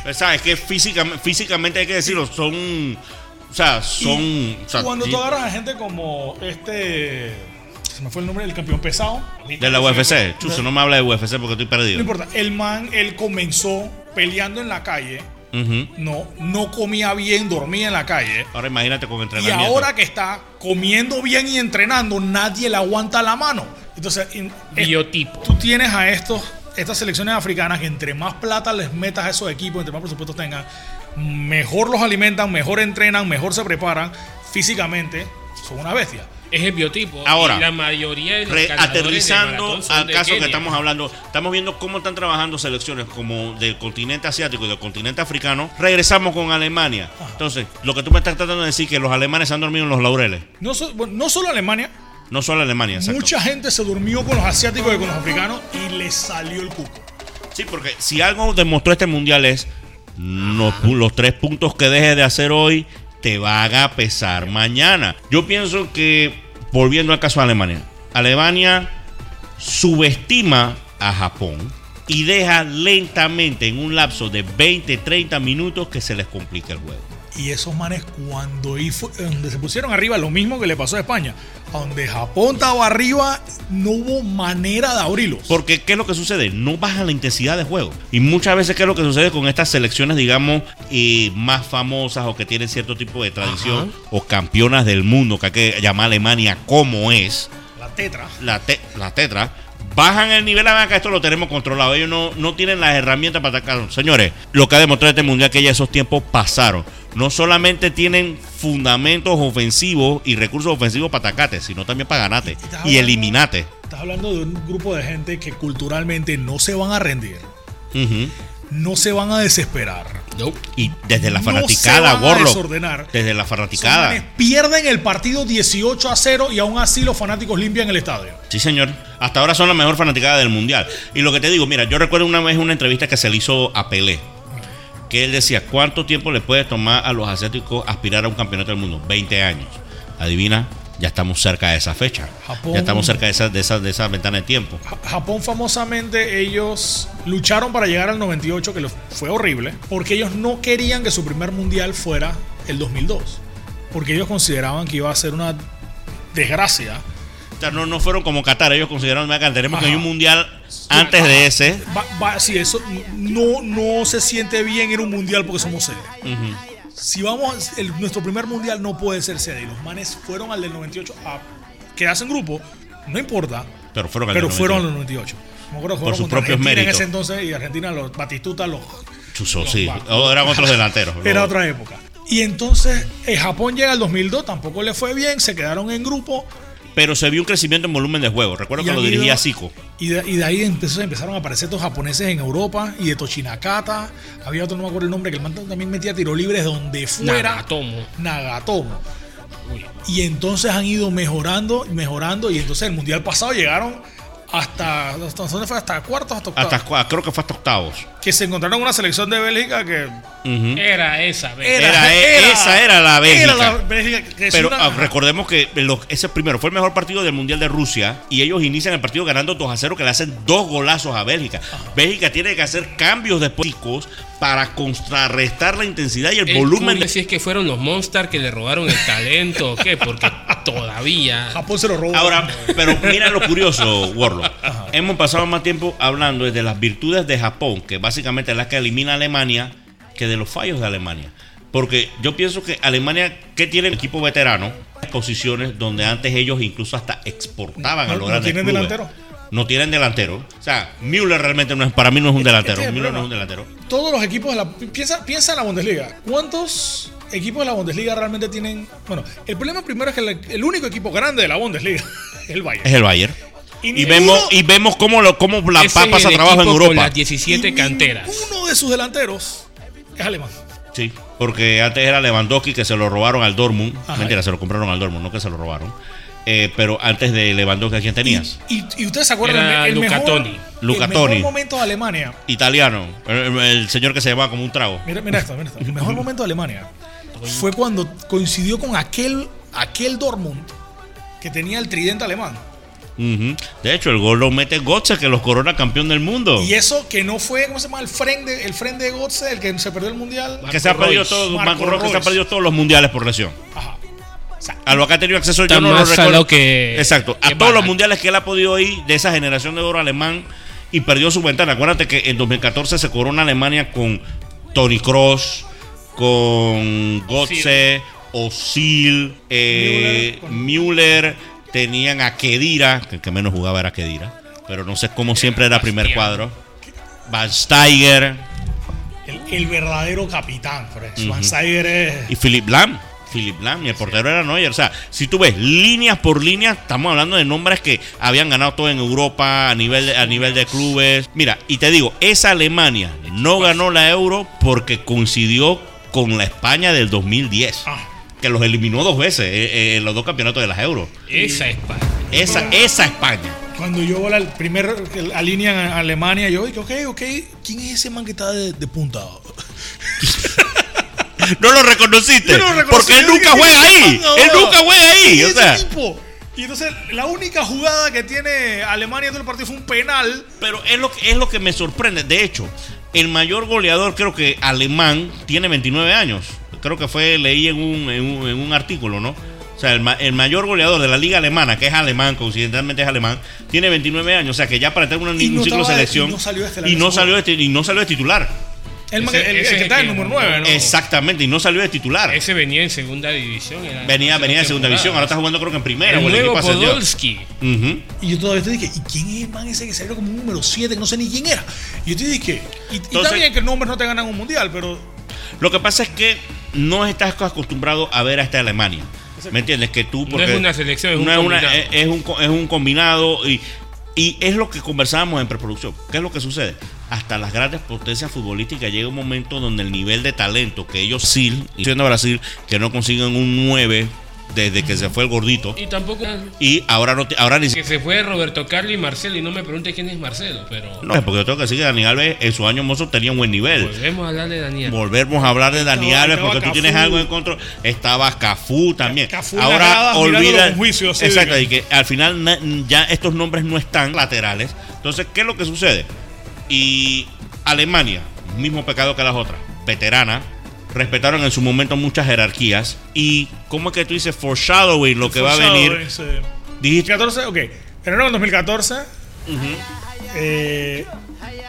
O sea, es que físicamente, físicamente hay que decirlo, son. O sea, son. Y o sea, cuando sí, tú agarras a gente como este. Se me fue el nombre del campeón pesado. de la UFC. Chuso, no me habla de UFC porque estoy No perdido. importa. El man, él comenzó peleando en la calle. No, no comía bien, dormía en la calle. Ahora imagínate con Y entrenamiento. ahora que está comiendo bien y entrenando, nadie le aguanta la mano. Entonces, Biotipo. tú tienes a estos, estas selecciones africanas que entre más plata les metas a esos equipos, entre más presupuestos tengan, mejor los alimentan, mejor entrenan, mejor se preparan físicamente, son una bestia. Es el biotipo. Ahora, y la mayoría de los Re- de aterrizando son al de caso que estamos hablando, estamos viendo cómo están trabajando selecciones como del continente asiático y del continente africano. Regresamos con Alemania. Entonces, lo que tú me estás tratando de decir que los alemanes se han dormido en los laureles. No, so- bueno, no solo Alemania, No solo Alemania, exacto. mucha gente se durmió con los asiáticos y con los africanos y les salió el cuco. Sí, porque si algo demostró este mundial es los, los tres puntos que dejes de hacer hoy te van a pesar mañana. Yo pienso que, volviendo al caso de Alemania, Alemania subestima a Japón y deja lentamente en un lapso de 20-30 minutos que se les complique el juego. Y esos manes cuando donde se pusieron arriba, lo mismo que le pasó a España, donde Japón estaba arriba, no hubo manera de abrirlos. Porque, ¿qué es lo que sucede? No baja la intensidad de juego. Y muchas veces, ¿qué es lo que sucede con estas selecciones, digamos, eh, más famosas o que tienen cierto tipo de tradición o campeonas del mundo, que hay que llamar a Alemania como es, La tetra. la, te- la tetra? Bajan el nivel, acá esto lo tenemos controlado. Ellos no, no tienen las herramientas para atacar. Señores, lo que ha demostrado este mundial que ya esos tiempos pasaron. No solamente tienen fundamentos ofensivos y recursos ofensivos para atacarte, sino también para ganarte y hablando- eliminarte. Estás hablando de un grupo de gente que culturalmente no se van a rendir, Ujú. No se van a desesperar. Y desde la No fanaticada, Warlock. desordenar. Desde la fanaticada. pierden el partido 18 a 0 y aún así los fanáticos limpian el estadio. Sí, señor. Hasta ahora son la mejor fanaticada del mundial. Y lo que te digo, mira, yo recuerdo una vez una entrevista que se le hizo a Pelé. Que él decía, ¿cuánto tiempo le puede tomar a los asiáticos aspirar a un campeonato del mundo? 20 años. Adivina, ya estamos cerca de esa fecha. Japón- Ya estamos cerca de esa, de esa, de esa ventana de tiempo. Ja- Japón famosamente ellos lucharon para llegar al 98, que fue horrible, porque ellos no querían que su primer mundial fuera el 2002, porque ellos consideraban que iba a ser una desgracia. O sea, no, no fueron como Qatar. Ellos consideraron que tenemos que Ajá. hay un mundial antes de ese. Va, va- sí, eso no, no se siente bien ir a un mundial porque somos sede. Si vamos, el- nuestro primer mundial no puede ser sede. Y los manes fueron al del 98 a quedarse en grupo, no importa, Pero fueron al pero del fueron al 98. 98. Me acuerdo Por sus propios Argentina en méritos. ese entonces y Argentina, los Batistuta, los Chuzo, Los sí. O eran otros delanteros. Era otra época. Y entonces eh, Japón llega al 2002, tampoco le fue bien, se quedaron en grupo Pero se vio un crecimiento en volumen de juego. Recuerdo Y que lo dirigía Zico. y de, y de ahí empezó- empezaron a aparecer estos japoneses en Europa y de Tochinakata. Había otro, no me acuerdo el nombre, que el man también metía tiro libres donde fuera. Nagatomo. Nagatomo. Y entonces han ido mejorando, mejorando. Y entonces el mundial pasado llegaron hasta. ¿Hasta dónde fue? Hasta cuartos, hasta octavos. Hasta, creo que fue hasta octavos. Que se encontraron una selección de Bélgica que. Era esa, vez. Era- esa era la Bélgica. Era la Bélgica. que es Pero una- ah, recordemos que los- ese primero fue el mejor partido del Mundial de Rusia y ellos inician el partido ganando 2 a 0 que le hacen dos golazos a Bélgica. Bélgica tiene que hacer cambios después para contrarrestar la intensidad y el, El volumen. culo, si es que fueron los Monsters que le robaron el talento o qué, porque todavía. Japón se lo robó. Ahora, pero mira lo curioso, Warlock. Hemos pasado más tiempo hablando de las virtudes de Japón, que básicamente es la que elimina a Alemania, que de los fallos de Alemania. Porque yo pienso que Alemania, que tiene el equipo veterano, posiciones donde antes ellos incluso hasta exportaban No- a los no grandes tienen clubes. delantero. No tienen delantero. O sea, Müller realmente no es, para mí no es un delantero. Este es Müller no es un delantero. todos los equipos de la. Piensa, piensa en la Bundesliga. ¿Cuántos equipos de la Bundesliga realmente tienen. Bueno, el problema primero es que el, el único equipo grande de la Bundesliga es el Bayern. Es el Bayern. Y vemos, y vemos cómo, lo, cómo la Ese papa pasa trabajo en Europa. Con las 17 Y canteras. Uno de sus delanteros es alemán. Sí, porque antes era Lewandowski que se lo robaron al Dortmund. Ajá. Mentira, se lo compraron al Dortmund, no que se lo robaron. Eh, pero antes de Lewandowski, ¿a quién tenías? Y, y ustedes se acuerdan Era el, Luca mejor, Toni. Luca el mejor momento de Alemania. Italiano, el, el señor que se llamaba como un trago. Mira, mira esto, mira esto. El mejor momento de Alemania fue cuando coincidió con aquel, aquel Dortmund que tenía el tridente alemán. De hecho, el gol lo mete Götze, que los corona campeón del mundo. Y eso que no fue, ¿cómo se llama? El friend de, el friend de Götze, el que se perdió el mundial. que se ha Marco perdido todo, Marco Marco Reus, que se ha perdido todos los mundiales por lesión. Ajá. O sea, A lo que ha tenido acceso Está yo no lo recuerdo. que- Exacto. A todos los mundiales que él ha podido ir de esa generación de oro alemán y perdió su ventana. Acuérdate que en 2014 se corona Alemania con Tony Cross, con Götze, Osil, eh, Müller, tenían a Kedira, que el que menos jugaba era Kedira, pero no sé cómo siempre era primer cuadro. Van Steiger el, el verdadero capitán, Fred. Van Steiger es. y Philip Lam. Philip Lam y el portero era Neuer. O sea, si tú ves líneas por líneas, estamos hablando de nombres que habían ganado todo en Europa a nivel de, a nivel de clubes. Mira, y te digo, esa Alemania no ganó la Euro porque coincidió con la España del 2010. Ah. Que los eliminó dos veces eh, eh, en los dos campeonatos de las Euro. Esa es España. Esa, esa España. Cuando yo la, el primer alinean a Alemania, yo dije, ok, ok, ¿quién es ese man que está de, de punta? No lo reconociste. No lo porque él nunca juega ¿quién ahí. Él nunca juega ahí. ¿Quién O sea, tipo? Y entonces la única jugada que tiene Alemania en todo el partido fue un penal. Pero es lo, que, es lo que me sorprende. De hecho, el mayor goleador, creo que alemán, tiene 29 años. Creo que fue, leí en un, en un, en un artículo, ¿no? O sea, el, ma- el mayor goleador de la liga alemana, que es alemán, coincidentalmente es alemán, tiene 29 años. O sea, que ya para tener un no ciclo de selección. y no salió este y no salió de, y no salió de titular. El, Ese- que- el- el ese que es está en el número 9, ¿no? Exactamente, y no salió de titular. Ese venía en segunda división. era- venía, venía de dos segunda división, ahora está jugando creo que en primera. El o el nuevo. Podolski. Ujú. Y yo todavía te dije, ¿y quién es el man ese que salió como un número 7 que no sé ni quién era? Y yo te dije, y, y Entonces- está bien que nombres no te ganan un mundial, pero Lo que pasa es que no estás acostumbrado a ver a esta Alemania. ¿Me entiendes? Que tú. No Porque es una selección, es un no es, una- es- es un, es un combinado y, y es lo que conversábamos en preproducción. ¿Qué es lo que sucede? Hasta las grandes potencias futbolísticas llega un momento donde el nivel de talento que ellos sí, siendo Brasil, que no consiguen un 9 desde que se fue el gordito. Y tampoco. Y ahora no te- ahora ni Que se fue Roberto Carlos y Marcelo. Y no me pregunte quién es Marcelo, pero. No, porque yo tengo que decir que Dani Alves en su año mozo tenía un buen nivel. Volvemos a hablar de Daniel. Volvemos a hablar de Dani Alves porque tú Cafú. tienes algo en contra. Estaba Cafú también. Cafú Ahora olvida. juicio, exacto, diga. y que al final na- ya estos nombres no están laterales. Entonces, ¿qué es lo que sucede? Y Alemania, mismo pecado que las otras, veterana, respetaron en su momento muchas jerarquías. Y, ¿cómo es que tú dices foreshadowing lo que va a venir? Sí. Dijiste, 14, ok. Ganaron en 2014. eh,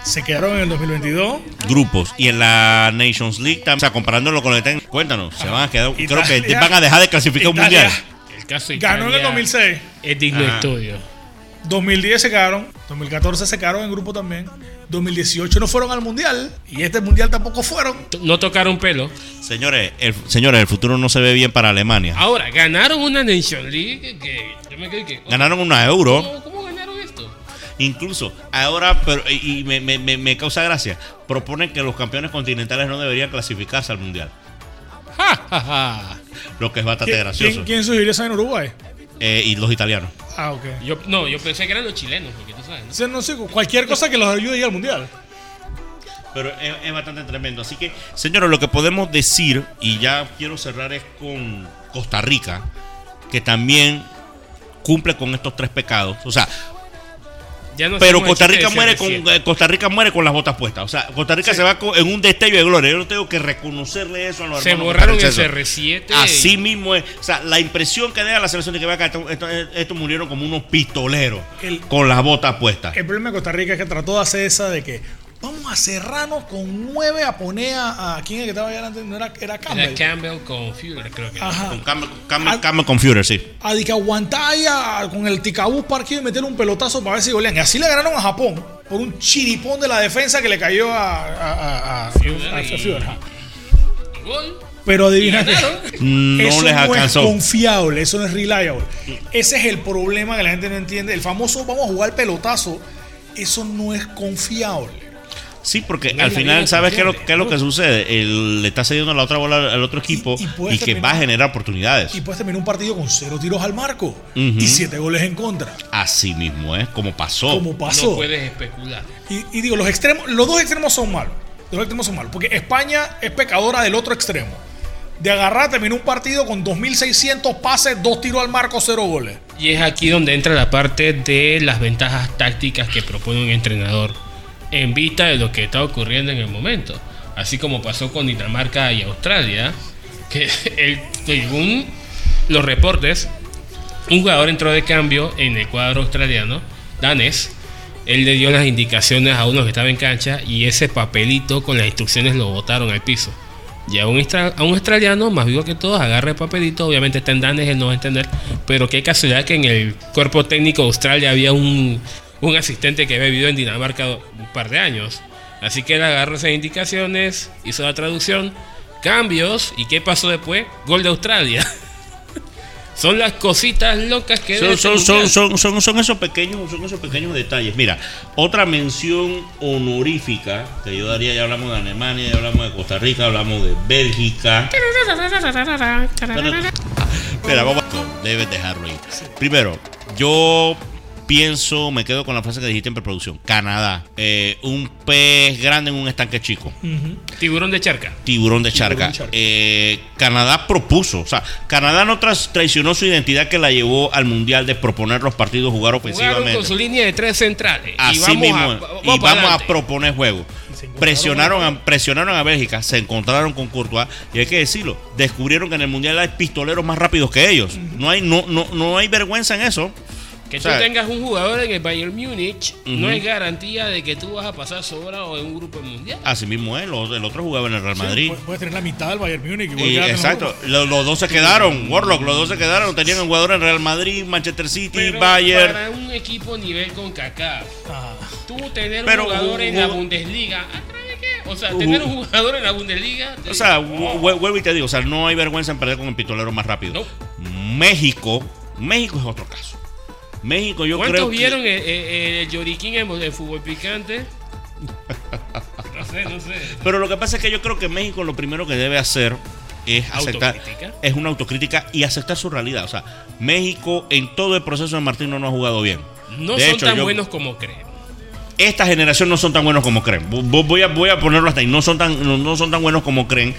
se quedaron en el 2022. grupos. Y en la Nations League, tam- o sea, comparándolo con el ten, cuéntanos, se van a quedar, creo que Italia- van a dejar de clasificar un Italia mundial. El caso de Ganó en el Italia 2006. Es digno de estudio. 2010 se quedaron. 2014 se quedaron en grupo también. 2018 no fueron al mundial. Y este mundial tampoco fueron. No tocaron pelo. Señores, el, señores, el futuro no se ve bien para Alemania. Ahora, ganaron una Nation League que yo me quedé que. Ganaron una euro, ¿Cómo, cómo ganaron esto? incluso ahora, pero y me, me- me- me causa gracia, proponen que los campeones continentales no deberían clasificarse al mundial, Ja, ja, ja. lo que es bastante ¿Quién, gracioso. quién, quién sugirió eso en Uruguay? Eh, y los italianos. Ah, ok. Yo, no, yo pensé que eran los chilenos, porque tú sabes. ¿no? O sea, no sé, cualquier cosa que los ayude a ir al mundial. Pero es, es bastante tremendo. Así que, señores, lo que podemos decir, y ya quiero cerrar, es con Costa Rica, que también cumple con estos tres pecados. O sea, no pero Costa Rica muere con CR7. eh, Costa Rica muere con las botas puestas. O sea, Costa Rica se va en un destello de gloria. Yo no tengo que reconocerle eso a los Se hermanos borraron el costarricenses. CR7. Así mismo es. O sea, la impresión que deja la selección de que acá, estos esto, esto murieron como unos pistoleros El- con las botas puestas. El problema de Costa Rica es que trató de hacer esa de que vamos a cerrarnos con nueve a poner a, a quién es el que estaba allá antes, no era, era Campbell. Era Campbell con Fuller, creo que. Ajá. Con Campbell, Campbell- Campbell Computer, sí. A de que aguantar ahí a- con el ticabús partido y meter un pelotazo para ver si golean. Y así le ganaron a Japón por un chiripón de la defensa que le cayó a, a, a, a- Fuller a- a y- Fuller, ajá. Gol. Pero adivina. No eso les no alcanzó. es confiable, eso no es reliable. Ese es el problema que la gente no entiende. El famoso vamos a jugar pelotazo, eso no es confiable. Sí, porque No al final, ¿sabes qué es, lo, confiable. qué es lo que sucede? El- le está cediendo la otra bola al otro equipo y que terminar- va a generar oportunidades. Y puedes terminar un partido con cero tiros al marco y siete goles en contra. Así mismo es, como pasó. Como pasó. No puedes especular. Y, y digo, los extremos, los dos extremos son malos. Los dos extremos son malos. Porque España es pecadora del otro extremo. De agarrar, terminó un partido con 2.600 pases, dos tiros al marco, cero goles. Y es aquí donde entra la parte de las ventajas tácticas que propone un entrenador en vista de lo que está ocurriendo en el momento. Así como pasó con Dinamarca y Australia, que el- según los reportes, un jugador entró de cambio en el cuadro australiano, danés. Él le dio las indicaciones a uno que estaba en cancha y ese papelito con las instrucciones lo botaron al piso. Y a un, australiano, más vivo que todos, agarra el papelito. Obviamente está en danés, él no va a entender. Pero qué casualidad que en el cuerpo técnico de Australia había un, un asistente que había vivido en Dinamarca un par de años. Así que él agarró esas indicaciones, hizo la traducción, cambios. ¿Y qué pasó después? Gol de Australia. Son las cositas locas que debe Son, son, son, mundial. son, son, son esos pequeños, son esos pequeños detalles. Mira, otra mención honorífica que yo daría, ya hablamos de Alemania, ya hablamos de Costa Rica, hablamos de Bélgica. Espera, vamos a... Debes dejarlo ahí. Primero, yo pienso, me quedo con la frase que dijiste en preproducción. Canadá, eh, un pez grande en un estanque chico. Tiburón de charca. Tiburón de charca. Eh, Canadá propuso, o sea, Canadá no traicionó su identidad que la llevó al mundial de proponer los partidos, jugar Jugaron ofensivamente. con su línea de tres centrales. y Así vamos mismo, a, vamos y vamos a proponer juego. Presionaron a, presionaron a Bélgica, se encontraron con Courtois y hay que decirlo, descubrieron que en el mundial hay pistoleros más rápidos que ellos. No hay no, no, no hay vergüenza en eso. Que O sea, tú tengas un jugador en el Bayern Múnich no es garantía de que tú vas a pasar sobrado en un grupo mundial. Así mismo es, los- el otro jugaba en el Real Sí, Madrid. puedes- Puedes tener la mitad del Bayern Múnich. igual Y- exacto, los, los dos se quedaron, Warlock, los dos se quedaron, tenían un jugador en Real Madrid, Manchester City, Pero Bayern. para un equipo nivel con Kaká, Ajá. tú tener Pero un jugador en la Bundesliga, ¿a través de qué? O sea, tener un jugador en la Bundesliga. O sea, vu- vu- vuelvo y te digo, o sea, no hay vergüenza en perder con el pistolero más rápido. No. México, México es otro caso. México yo ¿Cuántos creo que- vieron el, el, el lloriquín en el fútbol picante? No sé, no sé. Pero lo que pasa es que yo creo que México lo primero que debe hacer es aceptar Autocrítica. es una autocrítica y aceptar su realidad. O sea, México en todo el proceso de Martino no ha jugado bien. No De son hecho, tan yo- buenos como creen. esta generación no son tan buenos como creen. Vo- Voy a, voy a ponerlo hasta ahí. No son, tan, no, no son tan buenos como creen.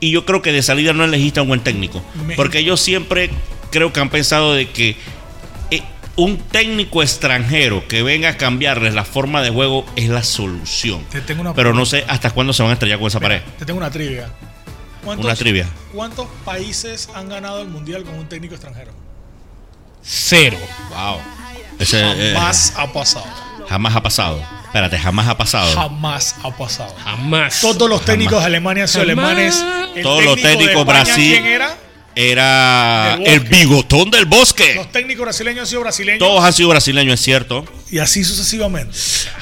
Y yo creo que de salida no elegiste a un buen técnico. Me- Porque ellos siempre creo que han pensado de que eh, un técnico extranjero que venga a cambiarles la forma de juego es la solución. Te tengo una Pero no sé hasta cuándo se van a estrellar con esa pared. Te tengo una trivia. ¿Cuántos- Una trivia. ¿Cuántos países han ganado el mundial con un técnico extranjero? Cero. Wow. Ese, eh, Jamás ha pasado. jamás ha pasado. Espérate, jamás ha pasado. Jamás ha pasado. Jamás. Todos los técnicos de Alemania han sido Jamás. alemanes. El Todos los técnico de técnicos España, Brasil. ¿Quién era? Era el bigotón del bosque. Los técnicos brasileños han sido brasileños. Todos han sido brasileños, es cierto. Y así sucesivamente.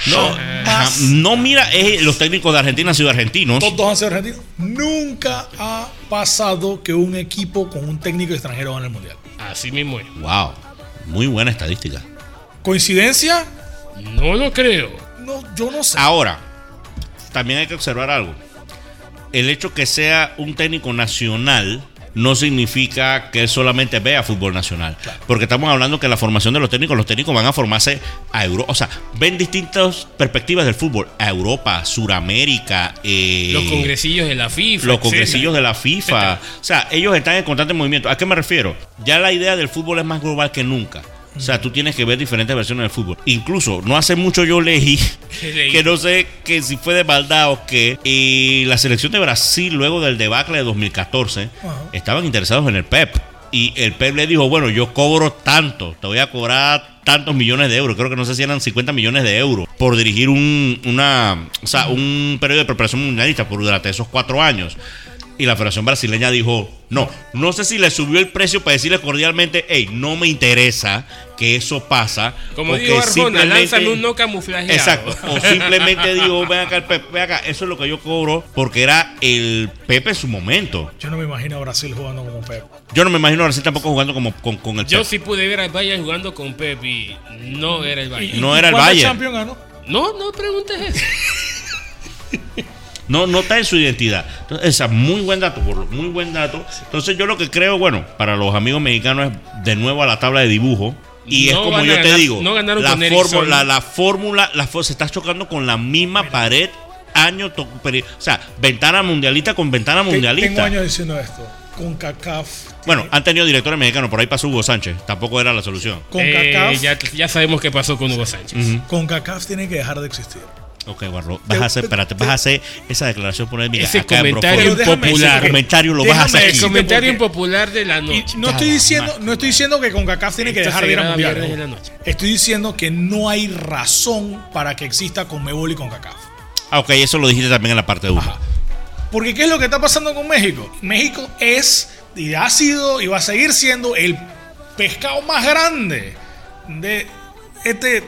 No, Jamás. ajá, no mira, eh, los técnicos de Argentina han sido argentinos. Todos han sido argentinos. Nunca ha pasado que un equipo con un técnico extranjero gane el mundial. Así mismo es. Wow, muy buena estadística. ¿Coincidencia? No lo creo. No, yo no sé. Ahora, también hay que observar algo. El hecho que sea un técnico nacional no significa que él solamente vea fútbol nacional. Porque estamos hablando que la formación de los técnicos, los técnicos van a formarse a Europa. O sea, ven distintas perspectivas del fútbol. A Europa, Suramérica, eh, Los congresillos de la FIFA. los etcétera. congresillos de la FIFA. O sea, ellos están en constante movimiento. ¿A qué me refiero? Ya la idea del fútbol es más global que nunca. O sea, tú tienes que ver diferentes versiones del fútbol. Incluso, no hace mucho yo leí que no sé que si fue de maldad o qué. Y la selección de Brasil, luego del debacle de 2014, Ajá. estaban interesados en el Pep. Y el Pep le dijo, bueno, yo cobro tanto, te voy a cobrar tantos millones de euros, creo que no sé si eran 50 millones de euros, por dirigir un, una, o sea, un periodo de preparación mundialista por durante esos cuatro años. Y la Federación Brasileña dijo, no, no sé si le subió el precio para decirle cordialmente, hey, no me interesa que eso pasa. Como o dijo que Arjona, simplemente- lánzame un no camuflajeado. Exacto. O simplemente digo, ven acá, Pepe, ven acá, eso es lo que yo cobro porque era el Pepe en su momento. Yo no me imagino a Brasil jugando como Pep. Yo no me imagino a Brasil tampoco jugando como con, con el Yo Pepe. sí pude ver al Bayern jugando con Pep y no era el Bayern. No era el ¿Cuántos Bayern. Champions ganó? No, no preguntes eso. No, no está en su identidad. Entonces, esa, muy buen dato, Borlo, muy buen dato. Entonces yo lo que creo, bueno, para los amigos mexicanos es de nuevo a la tabla de dibujo. Y es como yo te digo, no ganaron la, fórmula, la fórmula, la fó- se está chocando con la misma pared año, to- peri- o sea, ventana mundialista con ventana mundialista. Tengo años diciendo esto. Con CACAF. Bueno, han tenido directores mexicanos, por ahí pasó Hugo Sánchez, tampoco era la solución. Con Eh, CACAF. ya, ya sabemos qué pasó con Hugo Sánchez. Con CACAF tiene que dejar de existir. Ok, Guarro, vas a hacer, espérate, vas a hacer esa declaración mira, Ese acá comentario impopular. comentario lo vas a hacer. El comentario impopular de la Y noche. no estoy diciendo, no estoy diciendo que con CACAF tiene que Esto dejar de ir a noche. Estoy diciendo que no hay razón para que exista con Mebol y con CACAF. Ah, ok, eso lo dijiste también en la parte 1. Ajá. Porque ¿qué es lo que está pasando con México? México es y ha sido y va a seguir siendo el pescado más grande de este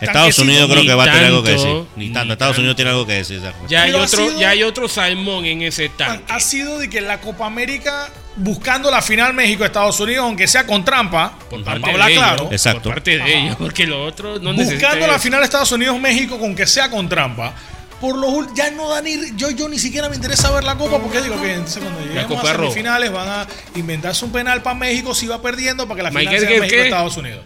Estados. Unidos creo Ni que va a tener algo que decir. Ni ni tanto. Estados tanto. Unidos tiene algo que decir. Ya hay, otro, sido- ya hay otro salmón en ese tanque. ha sido de que la Copa América buscando la final México-Estados Unidos, aunque sea con trampa, Por parte hablar de claro, ellos. Exacto. Por parte de ellos, porque lo otro no buscando la eso. final Estados Unidos-México, con que sea con trampa. Por lo ul- ya no dan ir, yo, yo ni siquiera me interesa ver la copa porque digo que entonces cuando lleguemos a semifinales van a inventarse un penal para México si va perdiendo para que la final Michael sea Gale, México ¿qué? Estados Unidos.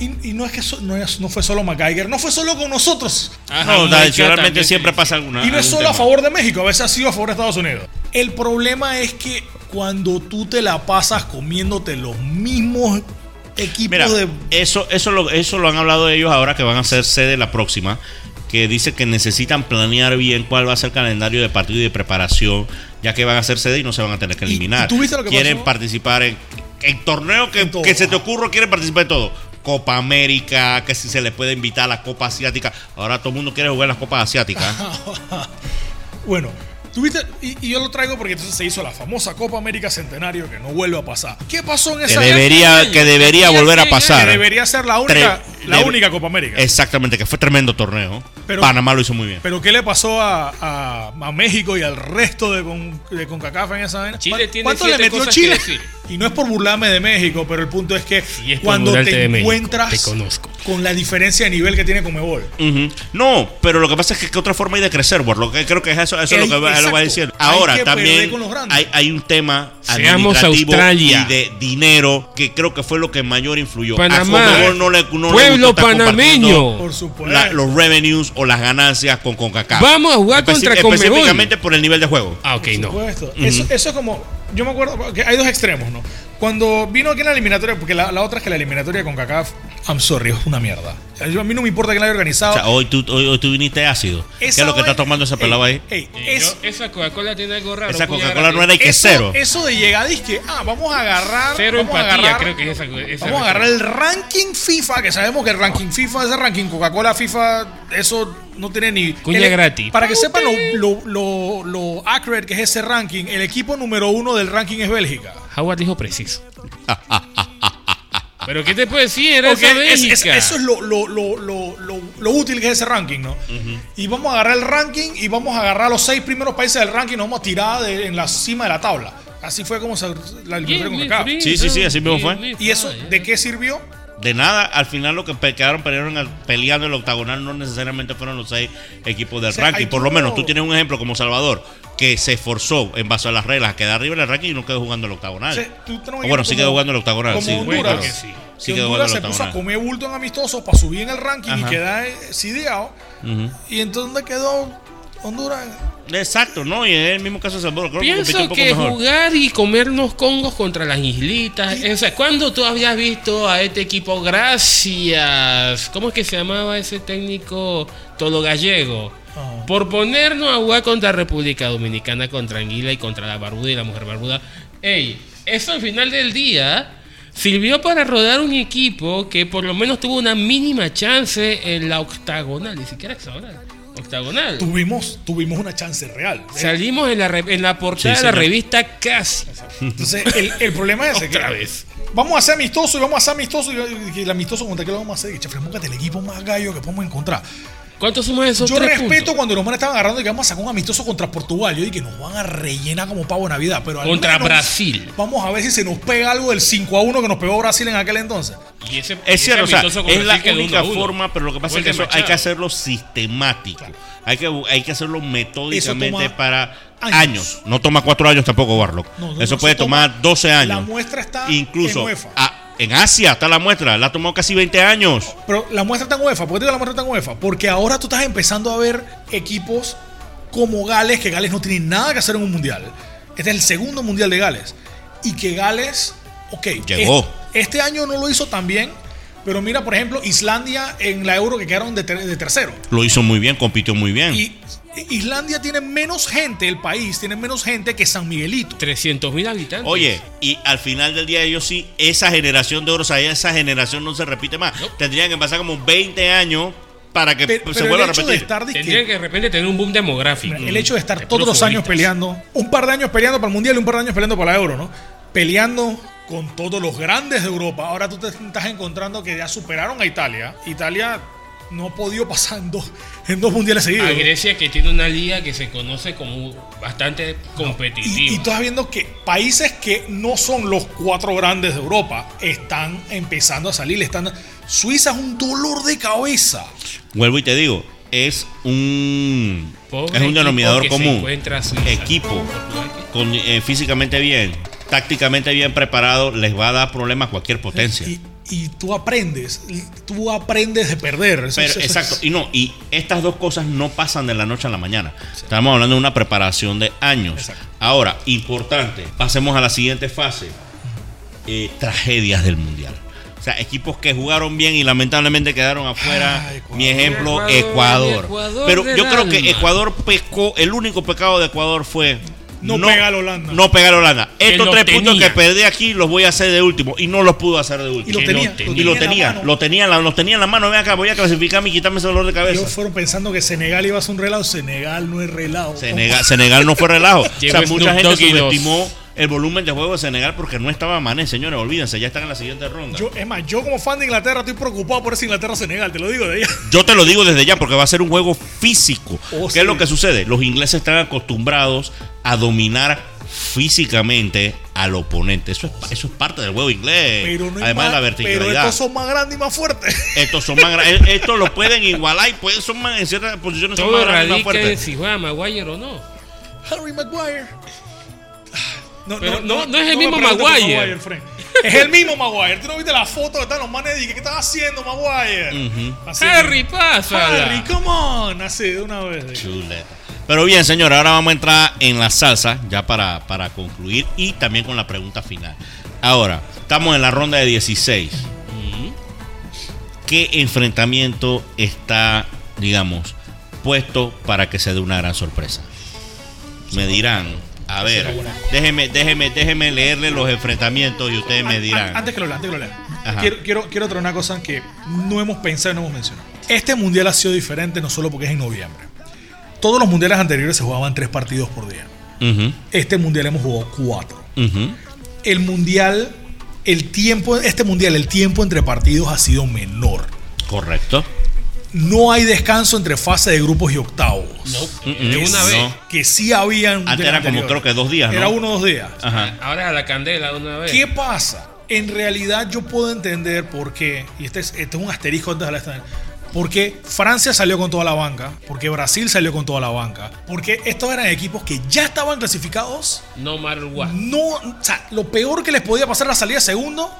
Y, y no es que so- no, es- no fue solo McGeiger, no fue solo con nosotros. Ajá, No, tradicionalmente siempre pasa alguna. Y no es solo a favor de México, a veces ha sido a favor de Estados Unidos. El problema es que cuando tú te la pasas comiéndote los mismos equipos Mira, de. eso, eso, lo, eso lo han hablado ellos ahora que van a ser sede la próxima. Que dice que necesitan planear bien cuál va a ser el calendario de partido y de preparación, ya que van a ser sede y no se van a tener que ¿Y- eliminar. y tú viste lo que quieren pasó? participar en, en torneos que, En todo. que se te ocurra, quieren participar en todo. Copa América, que si se le puede invitar a la Copa Asiática. Ahora todo el mundo quiere jugar las Copas Asiáticas. Bueno, tuviste. Y, y yo lo traigo porque entonces se hizo la famosa Copa América Centenario que no vuelve a pasar. ¿Qué pasó en que esa debería, que debería volver a pasar. Que debería ser la única, Tre- la única Copa América. Exactamente, que fue tremendo torneo. Pero- Panamá lo hizo muy bien. Pero ¿qué le pasó a, a- a México y al resto de, con, de CONCACAF en esa vaina? Chile ¿Cuán- tiene ¿Cuánto le metió cosas Chile? que decir. Y no es por burlarme de México, pero el punto es que es por cuando te México, encuentras te conozco. con la diferencia de nivel que tiene Comebol. Ujú. No, pero lo que pasa es que, que otra forma hay de crecer, Warlock. que Creo que es eso, eso es lo que va, lo va diciendo. Hay Ahora que también con los grandes. hay, hay un tema Seamos administrativo Australia. y de dinero que creo que fue lo que mayor influyó. Panamá. A Conmebol no le, no le Pueblo panameño. compartiendo Por supuesto. la- los revenues o las ganancias con CONCACAF. Vamos a jugar contra Conmebol. Específicamente por el nivel de juego. Ah, ok, no. supuesto. eso, eso es como. Yo me acuerdo que hay dos extremos, ¿no? Cuando vino aquí en la eliminatoria, porque la, otra es que la eliminatoria con CACAF, I'm sorry, es una mierda. A mí no me importa que la haya organizado. O sea, hoy tú, hoy, hoy tú viniste ácido. ¿Qué es Esa lo que está tomando ese Ey, pelado ahí? ey, Eh, es- yo- esa Coca-Cola tiene algo raro. Esa Coca-Cola no era y que eso, cero. eso de llegar y que, ah, vamos a agarrar. Cero vamos a empatía, agarrar- creo que es esa. esa Vamos a agarrar el ranking FIFA, que sabemos que el ranking FIFA, ese ranking Coca-Cola FIFA, eso no tiene ni. Cuña el- gratis. Para que sepan lo, lo, lo, lo accurate que es ese ranking, el equipo número uno del ranking es Bélgica. Howard dijo preciso. Pero ¿qué te puedo decir? Era Porque esa es- es- Bélgica. eso es lo, lo, lo, lo, lo- lo útil que es ese ranking, ¿no? Y vamos a agarrar el ranking y vamos a agarrar los seis primeros países del ranking y nos vamos a tirar de- en la cima de la tabla. Así fue como se la eliminatoria con. Sí, sí, sí, así mismo fue. ¿Y eso de qué sirvió? De nada, al final lo que quedaron pelearon peleando el octagonal no necesariamente fueron los seis equipos del O sea, ranking. Por lo menos tú tienes un ejemplo como Salvador, que se esforzó en base a las reglas a quedar arriba en el ranking y no quedó jugando el octagonal. O sea, tú un O bueno, sí quedó jugando el octagonal. como sí, Honduras, claro. que sí. Sí que Honduras se puso a comer bulto en amistosos para subir en el ranking y Ajá. quedar eh, sideado. Ujú. Y entonces ¿dónde quedó Honduras? Exacto, ¿no? Y es el mismo caso de Salvador. Creo que compitió un Pienso poco que mejor. jugar y comernos congos contra las islitas. O sea, ¿cuándo tú habías visto a este equipo? Gracias. ¿Cómo es que se llamaba ese técnico todo gallego? Ah. Por ponernos a jugar contra República Dominicana, contra Anguila y contra la Barbuda y la Mujer Barbuda. Ey, eso al final del día sirvió para rodar un equipo que por lo menos tuvo una mínima chance en la octagonal, ni siquiera hexagonal. Octagonal. Tuvimos, tuvimos una chance real. Salimos en la, re- en la portada Sí, de la revista casi. Entonces, el, el problema es. Otra que vez. Vamos a ser amistosos y vamos a ser amistosos. Y, el amistoso contra qué lo vamos a hacer. Y chafre, mócate el equipo más gallo que podemos encontrar. ¿Cuántos somos esos Yo tres respeto puntos? cuando los manes estaban agarrando y que vamos a sacar un amistoso contra Portugal. Yo dije que nos van a rellenar como pavo de Navidad. Pero al Contra menos Brasil. Vamos a ver si se nos pega algo del 5 a 1 que nos pegó Brasil en aquel entonces. Y ese- y Es ese cierto, o sea, es la Brasil única forma, pero lo que pasa es que eso hay que hacerlo sistemático. Hay que, hay que hacerlo metódicamente para años. años. No toma cuatro años tampoco, Warlock. No, no, eso no, puede eso toma- tomar 12 años. La muestra está Incluso en UEFA. a- en Asia está la muestra. La ha tomado casi 20 años. Pero la muestra está en UEFA. ¿Por qué digo la muestra está en UEFA? Porque ahora tú estás empezando a ver equipos como Gales, que Gales no tiene nada que hacer en un mundial. Este es el segundo mundial de Gales. Y que Gales, ok, Llegó. es- Este, año no lo hizo tan bien. Pero mira, por ejemplo, Islandia en la Euro que quedaron de, ter- de tercero. Lo hizo muy bien, compitió muy bien. Y Islandia tiene menos gente, el país tiene menos gente que San Miguelito. 300 mil habitantes. Oye, y al final del día ellos sí, esa generación de oro, o sea, esa generación no se repite más. No. Tendrían que pasar como 20 años para que Pero, se pero vuelva el a de repetir. estar dizque- Tendrían que de repente tener un boom demográfico. El hecho de estar De todos los años peleando, un par de años peleando para el Mundial y un par de años peleando para la Euro, ¿no? Peleando con todos los grandes de Europa. Ahora tú te estás encontrando que ya superaron a Italia. Italia no ha podido pasar en dos, en dos mundiales seguidos. A Grecia que tiene una liga que se conoce como bastante Y, competitiva. y tú estás viendo que países que no son los cuatro grandes de Europa están empezando a salir. Están, Suiza es un dolor de cabeza. Vuelvo y te digo, es un Pobre es un equipo denominador común. Equipo con, eh, físicamente bien, tácticamente bien preparado, les va a dar problemas a cualquier potencia. Y, y tú aprendes, tú aprendes de perder. Eso- Pero, eso- eso- exacto, y no, y estas dos cosas no pasan de la noche a la mañana. Estamos hablando de una preparación de años. Exacto. Ahora, importante, pasemos a la siguiente fase. Eh, tragedias del mundial. O sea, equipos que jugaron bien y lamentablemente quedaron afuera. Ah, Ecuador. Mi ejemplo, Ecuador, Ecuador. Ecuador Pero yo creo que. Ecuador pecó, el único pecado de Ecuador fue No pegar a Holanda. No pegar a Holanda. Estos tres puntos que perdí aquí los voy a hacer de último. Y no los pudo hacer de último. Y lo tenía. no tenía. Y lo tenía, lo tenía, en la- los tenía en la mano. Ven acá, voy a clasificarme y quitarme ese dolor de cabeza. Ellos fueron pensando que Senegal iba a ser un relajo. Senegal no es relajo. Senegal, Senegal no fue relajo. o sea, mucha gente subestimó el volumen de juego de Senegal porque no estaba Mané, señores. Olvídense, ya están en la siguiente ronda. Yo, es más, yo como fan de Inglaterra estoy preocupado por ese Inglaterra-Senegal, te lo digo de ella. Yo te lo digo desde ya porque va a ser un juego físico. Oh, ¿Qué sí. es lo que sucede? Los ingleses están acostumbrados a dominar físicamente al oponente. Eso es, eso es parte del juego inglés. Pero no hay Además de la más- Pero verticalidad. estos son más grandes y más fuertes. Estos son más gra- eh, Estos los pueden igualar y pueden, son más, en ciertas posiciones son Todo más grandes y más radica en fuertes. si juega Maguire o no. Harry Maguire. No, Pero no- no es el mismo Maguire. Es el mismo Maguire. ¿Tú no viste la foto que están los manes y que, ¿qué estás haciendo, Maguire? Así, Harry, pásala. Harry, come on. Así, de una vez. Chuleta. Pero bien, señor, ahora vamos a entrar en la salsa ya para, para concluir y también con la pregunta final. Ahora, estamos en la ronda de 16. ¿Qué enfrentamiento está, digamos, puesto para que se dé una gran sorpresa? Me dirán, a ver, déjeme, déjeme, déjeme leerle los enfrentamientos y ustedes me dirán. Antes que lo lea, antes que lo lea. Quiero, quiero, quiero traer una cosa que no hemos pensado y no hemos mencionado. Este mundial ha sido diferente no solo porque es en noviembre. Todos los mundiales anteriores se jugaban tres partidos por día. Este mundial hemos jugado cuatro. El mundial, el tiempo, este mundial, el tiempo entre partidos ha sido menor. Correcto. No hay descanso entre fase de grupos y octavos. No, Mm, de mm, una no. vez. Que sí habían. Antes era como creo que dos días, ¿no? Era uno o dos días. Ajá. Ahora es a la candela de una vez. ¿Qué pasa? En realidad yo puedo entender por qué, y este es, este es un asterisco antes de la esta- porque Francia salió con toda la banca, porque Brasil salió con toda la banca, porque estos eran equipos que ya estaban clasificados, No matter what. no, o sea, lo peor que les podía pasar era salir a segundo,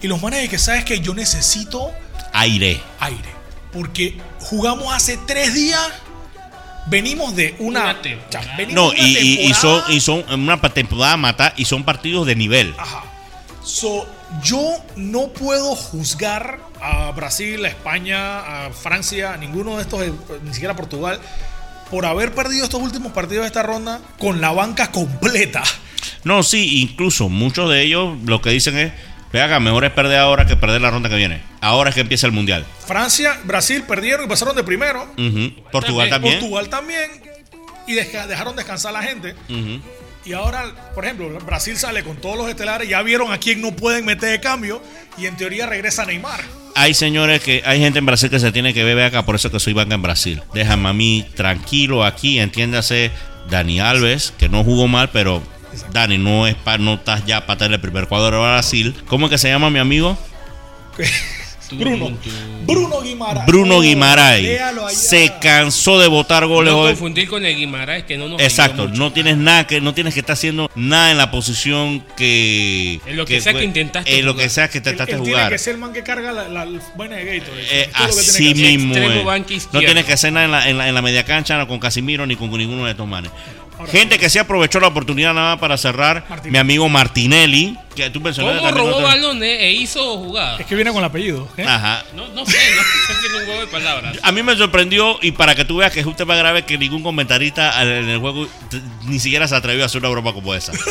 y los manes de que sabes que yo necesito Aire. aire, porque jugamos hace tres días, venimos de una, Una temporada. o sea, venimos No, de una y, son, y son una temporada mata y son partidos de nivel. Ajá. So, yo no puedo juzgar a Brasil, a España, a Francia, a ninguno de estos, ni siquiera a Portugal, por haber perdido estos últimos partidos de esta ronda con la banca completa. No, sí, incluso muchos de ellos lo que dicen es, vea mejor es perder ahora que perder la ronda que viene. Ahora es que empieza el mundial. Francia, Brasil perdieron y pasaron de primero. Portugal también. Portugal también. Y deja- dejaron descansar a la gente. Y ahora, por ejemplo, Brasil sale con todos los estelares. Ya vieron a quién no pueden meter de cambio. Y en teoría regresa Neymar. Hay señores que, hay gente en Brasil que se tiene que beber acá, por eso que soy banca en Brasil. Déjame a mí tranquilo aquí, entiéndase, Dani Alves, que no jugó mal, pero Dani, no es pa- no estás ya para tener el primer cuadro de Brasil. ¿Cómo es que se llama mi amigo? Bruno. Bruno Guimaraes. Bruno Guimaraes. Se cansó de votar goles No hoy. confundir con el Guimaraes que no nos Exacto, no tienes nada que no tienes que estar haciendo nada en la posición que En lo que sea que intentaste en lo jugar. que sea que intentaste él tiene jugar. que ser el man que carga la, la, de Gatorade. Eh, lo así tiene mismo No tienes que hacer nada en la, en la- en la media cancha no con Casimiro ni con ninguno de estos manes. Gente que se aprovechó la oportunidad nada más para cerrar, Martinelli. mi amigo Martinelli, que tú mencionaste ¿Cómo robó otra- balones e hizo jugadas? Es que viene con el apellido. ¿eh? Ajá. No, no sé, no sé un juego de palabras. A mí me sorprendió y para que tú veas que es un tema grave que ningún comentarista en el juego ni siquiera se atrevió a hacer una broma como esa.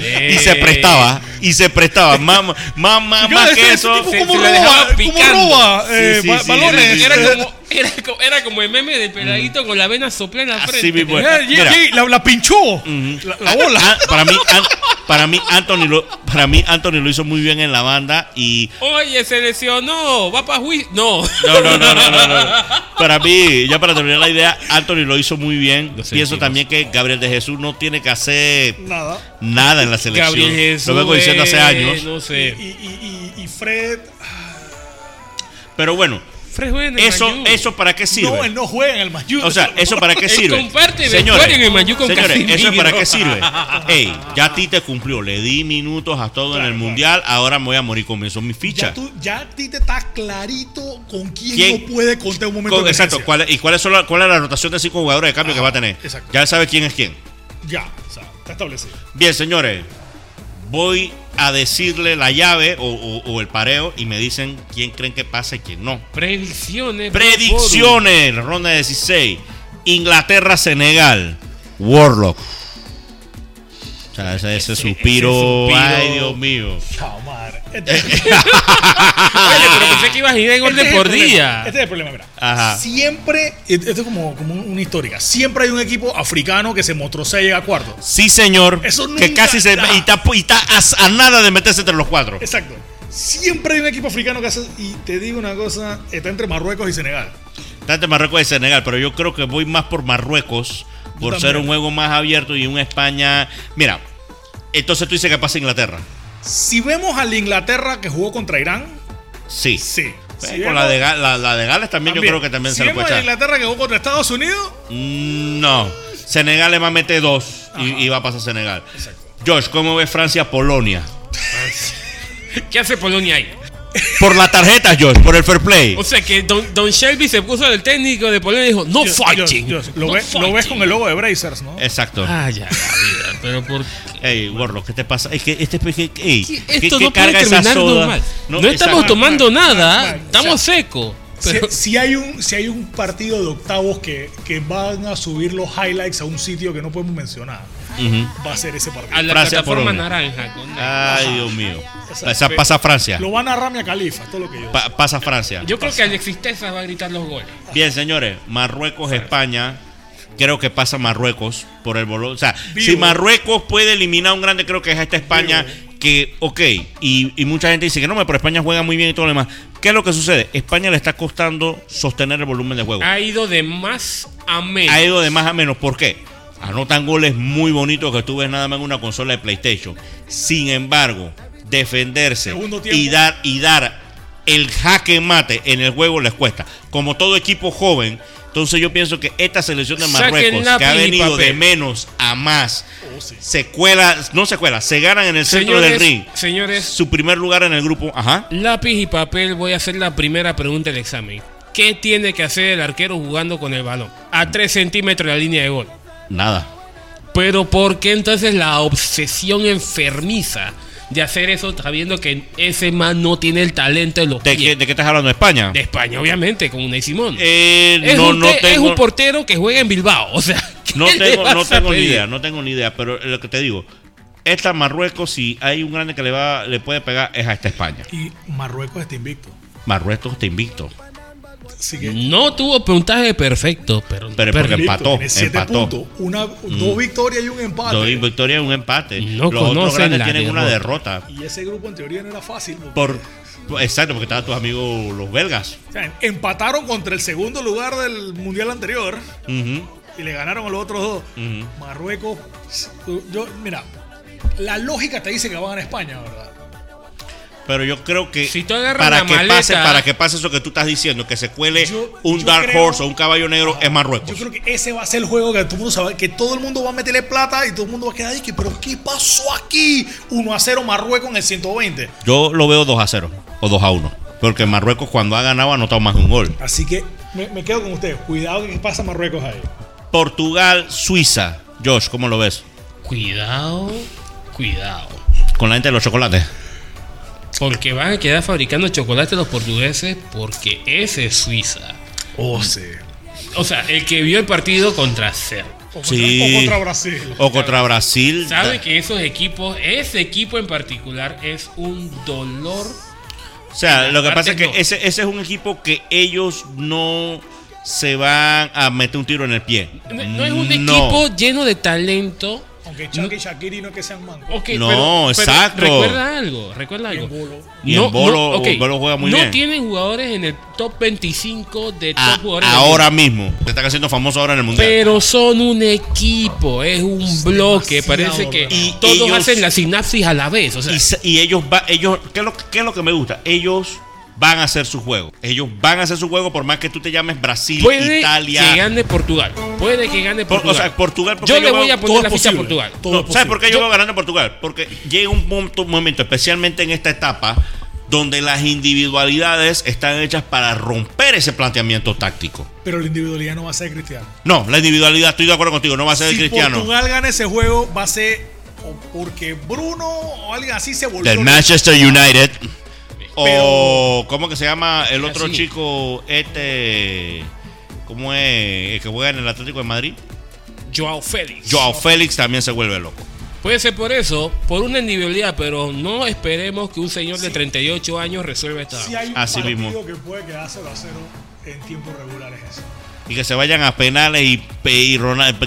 Eh, Y se prestaba, y se prestaba. Más, más, más, más que eso. ¿Cómo roba, ¿Cómo roba eh, Sí, sí, sí, balones? Era Eh, como, Era, era como el meme del peladito con la vena soplada en la Así frente. mismo Mira. y la, la pinchó. la, la bola. Ah, para mí, An- para mí Anthony lo, para mí Anthony lo hizo muy bien en la banda y Oye, se lesionó, va para juicio. No. no, no, no, no, no, no. Para mí, ya para terminar la idea, Anthony lo hizo muy bien. Pienso sentimos. también que Gabriel de Jesús no tiene que hacer Nada. nada en la selección. Gabriel Jesús. lo vengo diciendo hace eh, años. No Y, y, y, y Fred. Pero bueno, Fred juega en el eso, eso para qué sirve. No, él no juega en el Mayú. O sea, ¿eso para qué Él sirve? comparte vestuario en el Manju con señores, ¿eso para qué sirve? Ey, ya Tite cumplió, le di minutos a todo en el claro. Mundial, ahora me voy a morir, comenzó mi ficha. Ya, tú, ya a ti te está clarito con quién, ¿Quién? no puede contar un momento Con- de exacto. ¿cuál, ¿y cuál es, la, cuál es la rotación de cinco jugadores de cambio que va a tener? exacto. Ya sabe quién es quién. Ya, o sea, está establecido. Bien, señores, voy a decirle la llave o, o- o el pareo y me dicen quién creen que pasa y quién no. Predicciones. Predicciones, ronda 16. Inglaterra-Senegal. Warlock. O sea, ese, ese suspiro, suspiro. Ay, Dios mío. Este, este Oye, pero pensé que ibas a ir de gol es de el por problema, día. Este es el problema, mira. Ajá. Siempre, esto es como, como una histórica. Siempre hay un equipo africano que se mostró y llega a cuarto. Sí, señor. Eso que nunca casi se. Y está, y está a, a nada de meterse entre los cuatro. Exacto. Siempre hay un equipo africano que hace. Y te digo una cosa: está entre Marruecos y Senegal. Está entre Marruecos y Senegal, pero yo creo que voy más por Marruecos. Por ser un juego más abierto y un España. Mira, entonces tú dices que pasa Inglaterra. Si vemos a la Inglaterra que jugó contra Irán, Sí. sí. Eh, Si con vemos- la de, Ga- la, la de Gales también, yo creo que también si se lo puede a la echar. Inglaterra que jugó contra Estados Unidos, Mm, No. Senegal le va a meter dos y, y va a pasar Senegal. Josh, ¿cómo ves Francia-Polonia? ¿Qué hace Polonia ahí? Por la tarjeta, Josh, por el fair play. O sea que Don, Don Shelby se puso del técnico de Polonia y dijo, no Yo- fighting. yo- yo- lo, no ves, lo ves fighting". con el logo de Brazers, ¿no? Exacto. Ah, ya, la vida. Pero por Ey, Warlock, ¿qué te pasa? Es que este es que, ey, ¿qué- Esto qué no puede carga esa terminar soda? normal. No, estamos exacto. tomando nada, mal. estamos O sea, secos. Si, Pero si hay un, si hay un partido de octavos que, que van a subir los highlights a un sitio que no podemos mencionar, Va a ser ese partido. a la Francia, plataforma naranja. con- Ay, Dios mío. Exacto. Esa pasa Francia. Lo van a Ramia Califa, todo lo que yo. Pa- pasa Francia. Yo creo que Alexis Tesa va a gritar los goles. Bien, señores, Marruecos, España. Creo que pasa Marruecos por el bolo. O sea, Vivo. si Marruecos puede eliminar a un grande, creo que es esta España que, ok, y, y mucha gente dice que no, pero España juega muy bien y todo lo demás. ¿Qué es lo que sucede? España le está costando sostener el volumen de juego. Ha ido de más a menos. Ha ido de más a menos. ¿Por qué? Anotan goles muy bonitos que tú ves nada más en una consola de PlayStation. Sin embargo, defenderse y dar, y dar el jaque mate en el juego les cuesta. Como todo equipo joven, entonces yo pienso que esta selección de Marruecos, que ha venido de menos a más, Oh, sí. se cuela, no se cuela, se ganan en el centro del ring. señores, Su primer lugar en el grupo, ajá. lápiz y papel, voy a hacer la primera pregunta del examen. ¿Qué tiene que hacer el arquero jugando con el balón? A 3 centímetros de la línea de gol. Nada. Pero ¿por qué entonces la obsesión enfermiza de hacer eso sabiendo que ese man no tiene el talento de los ¿De pies? qué, de qué estás hablando? ¿De España? De España, obviamente, con Unai Simón. Eh, es, no, un no te- es tengo. un portero que juega en Bilbao. O sea, ¿qué No le tengo, vas no a tengo ni idea, no tengo ni idea, pero lo que te digo, esta Marruecos, si hay un grande que le va, le puede pegar, es a esta España. Y Marruecos está invicto. Marruecos te invicto. Así que. No tuvo puntaje perfecto, pero, Pero porque empató, empató. puntos. Una, Dos victorias y un empate. Dos victorias y un empate. No Los otros grandes tienen una derrota. Y ese grupo en teoría no era fácil. porque- Por, exacto, porque estaban tus amigos los belgas. o sea, empataron contra el segundo lugar del mundial anterior y le ganaron a los otros dos. Marruecos, yo, mira, la lógica te dice que van a España, ¿verdad? Pero yo creo que Si tú agarras para que maleta- pase, para que pase eso que tú estás diciendo, que se cuele Yo- un yo Dark creo- Horse o un caballo negro, es Marruecos. Yo creo que ese va a ser el juego que todo el mundo sabe, que todo el mundo va a meterle plata y todo el mundo va a quedar ahí, que, pero ¿qué pasó aquí? 1 a 0 Marruecos en el 120. Yo lo veo 2 a 0 o 2 a 1. Porque Marruecos cuando ha ganado ha anotado más de un gol. Así que me, me quedo con ustedes. Cuidado que pasa Marruecos ahí. Portugal, Suiza. Josh, ¿cómo lo ves? Cuidado, cuidado. Con la gente de los chocolates. Porque van a quedar fabricando chocolate los portugueses porque ese es Suiza. Oh, sí. O sea, el que vio el partido contra Serbia. O contra, Sí. o contra Brasil. O contra Brasil. Sabe que esos equipos, ese equipo en particular es un dolor. O sea, lo que pasa es que no. ese, ese es un equipo que ellos no. se van a meter un tiro en el pie. No, no es un No. equipo lleno de talento. Aunque Chuck y Shakiri no es que sean mancos. Ok, No, pero- pero exacto. Recuerda algo, recuerda Y algo. en bolo. Y en bolo- ok, Bolo juega muy no bien. tienen jugadores en el top 25 de top A- jugadores. ahora mismo. Se están haciendo famosos ahora en el mundial. Pero son un equipo, es un bloque. demasiado, Parece que. Y todos ellos- hacen la sinapsis a la vez. O sea, y, y ellos va, ellos ¿qué es, lo, qué es lo que me gusta? Ellos van a hacer su juego. Ellos van a hacer su juego por más que tú te llames Brasil, puede Italia. que gane Portugal. Puede que gane Por- Portugal. o sea, Portugal. porque Yo le yo voy veo- a poner la ficha a. Portugal. Todo No, es ¿Sabes por qué yo veo ganando Portugal? Porque llega un momento, un momento, especialmente en esta etapa, donde las individualidades están hechas para romper ese planteamiento táctico. Pero la individualidad no va a ser cristiano. No, la individualidad, estoy de acuerdo contigo, no va a ser el si cristiano. Portugal gana ese juego, va a ser o porque Bruno o alguien así se volvió. Del. Manchester United. O, Pero- ¿cómo que se llama el otro Así. chico? Este. ¿Cómo es? El que juega en el Atlético de Madrid. Joao Félix. Joao Félix también se vuelve loco. Puede ser por eso, por una individualidad, pero no esperemos que un señor de 38 años resuelva esta. Si hay un Así mismo. que puede quedar 0 a 0 en tiempos regulares eso. Y que se vayan a penales y, y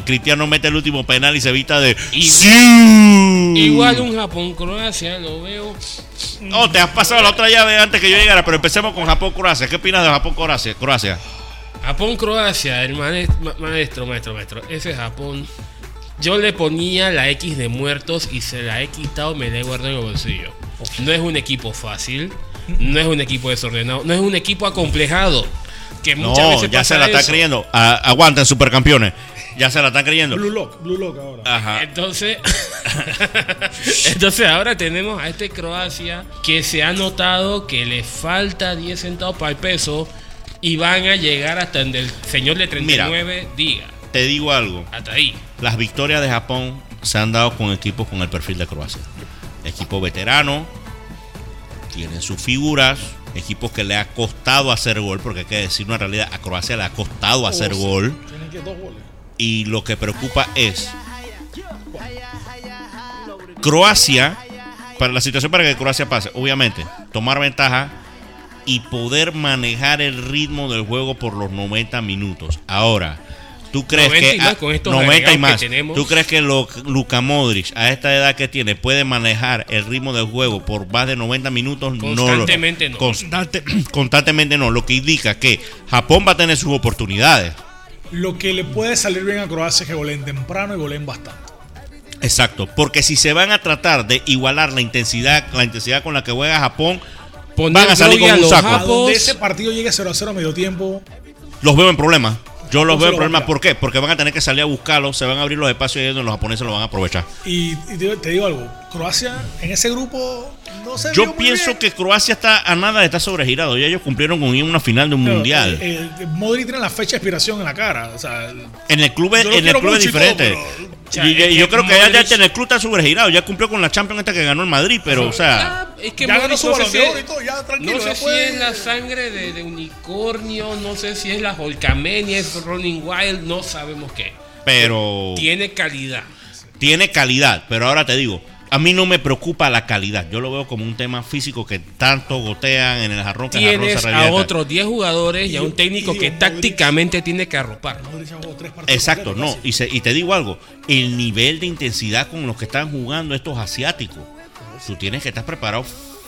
Cristiano mete el último penal y se evita de. ¡Sí! Igual un Japón-Croacia, lo veo. Oh, te has pasado la otra llave antes que yo llegara, pero empecemos con Japón-Croacia. ¿Qué opinas de Japón-Croacia? Croacia. Japón-Croacia, el maestro, maestro, maestro, maestro. Ese Japón. Yo le ponía la X de muertos y se la he quitado, me la he guardado en el bolsillo. No es un equipo fácil, no es un equipo desordenado, no es un equipo acomplejado. Que muchas No, veces ya pasa se la están creyendo. A- aguanten, supercampeones. Ya se la están creyendo. Blue Lock, Blue Lock ahora. Ajá. Entonces, entonces ahora tenemos a este Croacia que se ha notado que le falta 10 centavos para el peso y van a llegar hasta donde el señor de 39 diga. Te digo algo. Hasta ahí. Las victorias de Japón se han dado con equipos con el perfil de Croacia. Equipo veterano, tienen sus figuras, equipos que le ha costado hacer gol, porque hay que decir una realidad, a Croacia le ha costado hacer gol. Y lo que preocupa es Croacia, para la situación para que Croacia pase, obviamente, tomar ventaja y poder manejar el ritmo del juego por los 90 minutos. Ahora, ¿tú crees 90 que y más a- con estos 90 y agregados que más? tenemos. ¿Tú crees que lo, Luka Modric a esta edad que tiene puede manejar el ritmo del juego por más de 90 minutos? Constantemente no. Constante- constantemente no, lo que indica que Japón va a tener sus oportunidades. Lo que le puede salir bien a Croacia es que goleen temprano y goleen bastante. Exacto, porque si se van a tratar de igualar la intensidad, la intensidad con la que juega Japón, Poner Van a salir con un los saco. A japos, donde ese partido llegue 0 a 0 a medio tiempo, los veo en problemas. Yo los veo se en lo va a problemas. tirar. ¿Por qué? Porque van a tener que salir a buscarlos, se van a abrir los espacios y ellos los japoneses lo van a aprovechar. y, y te, te digo algo, Croacia en ese grupo no se vio Yo muy pienso bien. que Croacia está a nada de estar sobregirado. Ya ellos cumplieron con una final de un Pero, mundial. eh, eh, Modric tiene la fecha de expiración en la cara. O sea, en el club, en el club es todo, diferente. O sea, y, yo creo que ya, ya en el club está sobregirado. Ya cumplió con la Champions esta que ganó el Madrid, pero, o sea, Ah, es que Ya ganó Modric su no sé si es- Oro y todo, ya tranquilo, No sé ya si es la sangre de, de unicornio, no sé si es la Holcamenia, es Running Wild, no sabemos qué. pero Tiene calidad. tiene calidad. Pero ahora te digo, a mí no me preocupa la calidad. Yo lo veo como un tema físico que tanto gotean en el jarrón que el jarrón Tienes se a otros 10 jugadores y a un técnico y que Modric- tácticamente tiene que arropar. Exacto, no. Y, se- y te digo algo, el nivel de intensidad con los que están jugando estos asiáticos, tú tienes que estar preparado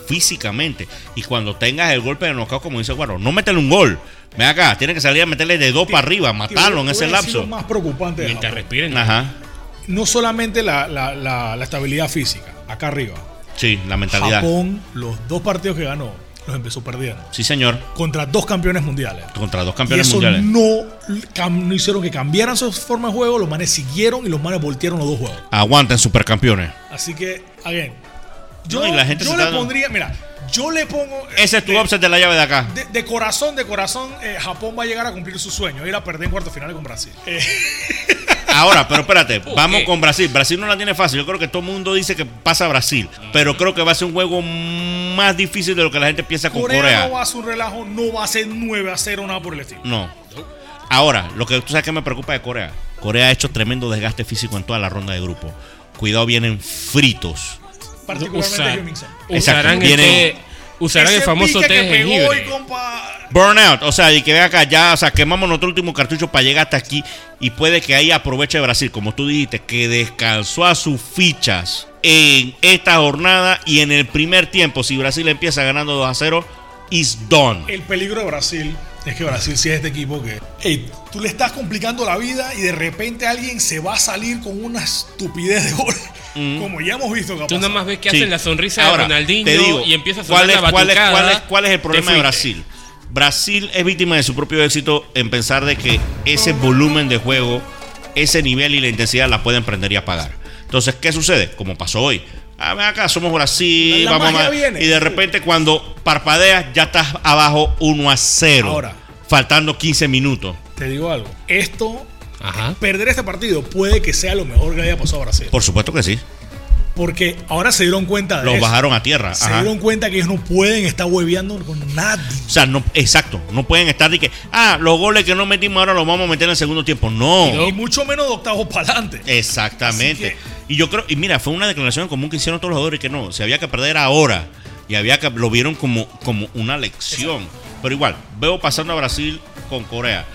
físicamente. Y cuando tengas el golpe de knockout, como dice Guaro, no métele un gol. Ven acá, tienes que salir a meterle de dos para arriba, matarlo en ese lapso. Lo más preocupante Mientras respiren. Ajá. No solamente la, la- la- la estabilidad física, acá arriba. Sí, la mentalidad. Japón, los dos partidos que ganó, los empezó perdiendo. Sí, señor. Contra dos campeones mundiales. Contra dos Y campeones eso mundiales. no, no hicieron que cambiaran su forma de juego, los manes siguieron y los manes voltearon los dos juegos. Aguanten supercampeones. Así que, again, yo, No, y la gente yo le pondría, mira, yo le pongo... Ese es tu offset de la llave de acá. De, de corazón, de corazón, eh, Japón va a llegar a cumplir su sueño, ir a perder en cuartos finales con Brasil. Eh, Ahora, pero espérate, vamos qué? con Brasil. Brasil no la tiene fácil. Yo creo que todo el mundo dice que pasa a Brasil. Pero creo que va a ser un juego más difícil de lo que la gente piensa con Corea, Corea. no va a ser un relajo, no va a ser 9 a 0, nada por el estilo. No. Ahora, lo que tú sabes que me preocupa de Corea. Corea ha hecho tremendo desgaste físico en toda la ronda de grupo. Cuidado, vienen fritos. Particularmente. Exacto, usarán el, viene- té- usarán el famoso jengibre. Burnout, o sea, y que venga acá, ya, o sea, quemamos nuestro último cartucho para llegar hasta aquí y puede que ahí aproveche Brasil, como tú dijiste, que descansó a sus fichas en esta jornada y en el primer tiempo, si Brasil empieza ganando 2 a 0, is done. El peligro de Brasil es que Brasil sí es este equipo que. Ey, tú le estás complicando la vida y de repente alguien se va a salir con una estupidez de gol. Como ya hemos visto que Tú nada más ves que Sí. hacen la sonrisa Ahora, de Ronaldinho te digo, y empieza a sonar ¿cuál es, la cuál es- cuál es- cuál es el problema de. Brasil? Brasil es víctima de su propio éxito en pensar de que ese volumen de juego, ese nivel y la intensidad la pueden prender y apagar. Entonces, ¿qué sucede? Como pasó hoy. Ah, ven acá, somos Brasil, La vamos a- viene. y de repente cuando parpadeas ya estás abajo 1 a 0. Ahora. faltando 15 minutos. Te digo algo. Esto, Ajá. perder este partido puede que sea lo mejor que le haya pasado a Brasil. Por supuesto que sí. Porque ahora se dieron cuenta de Los eso. bajaron a tierra. Se Ajá. dieron cuenta que ellos no pueden estar hueveando con nadie. O sea, no, exacto, no pueden estar de que, ah, los goles que no metimos ahora los vamos a meter en el segundo tiempo. No. Y mucho menos de octavos para adelante. Exactamente. Y yo creo, y mira, fue una declaración común que hicieron todos los jugadores que no, se había que perder ahora. Y había que, lo vieron como, como una lección. Pero igual, veo pasando a Brasil con Corea.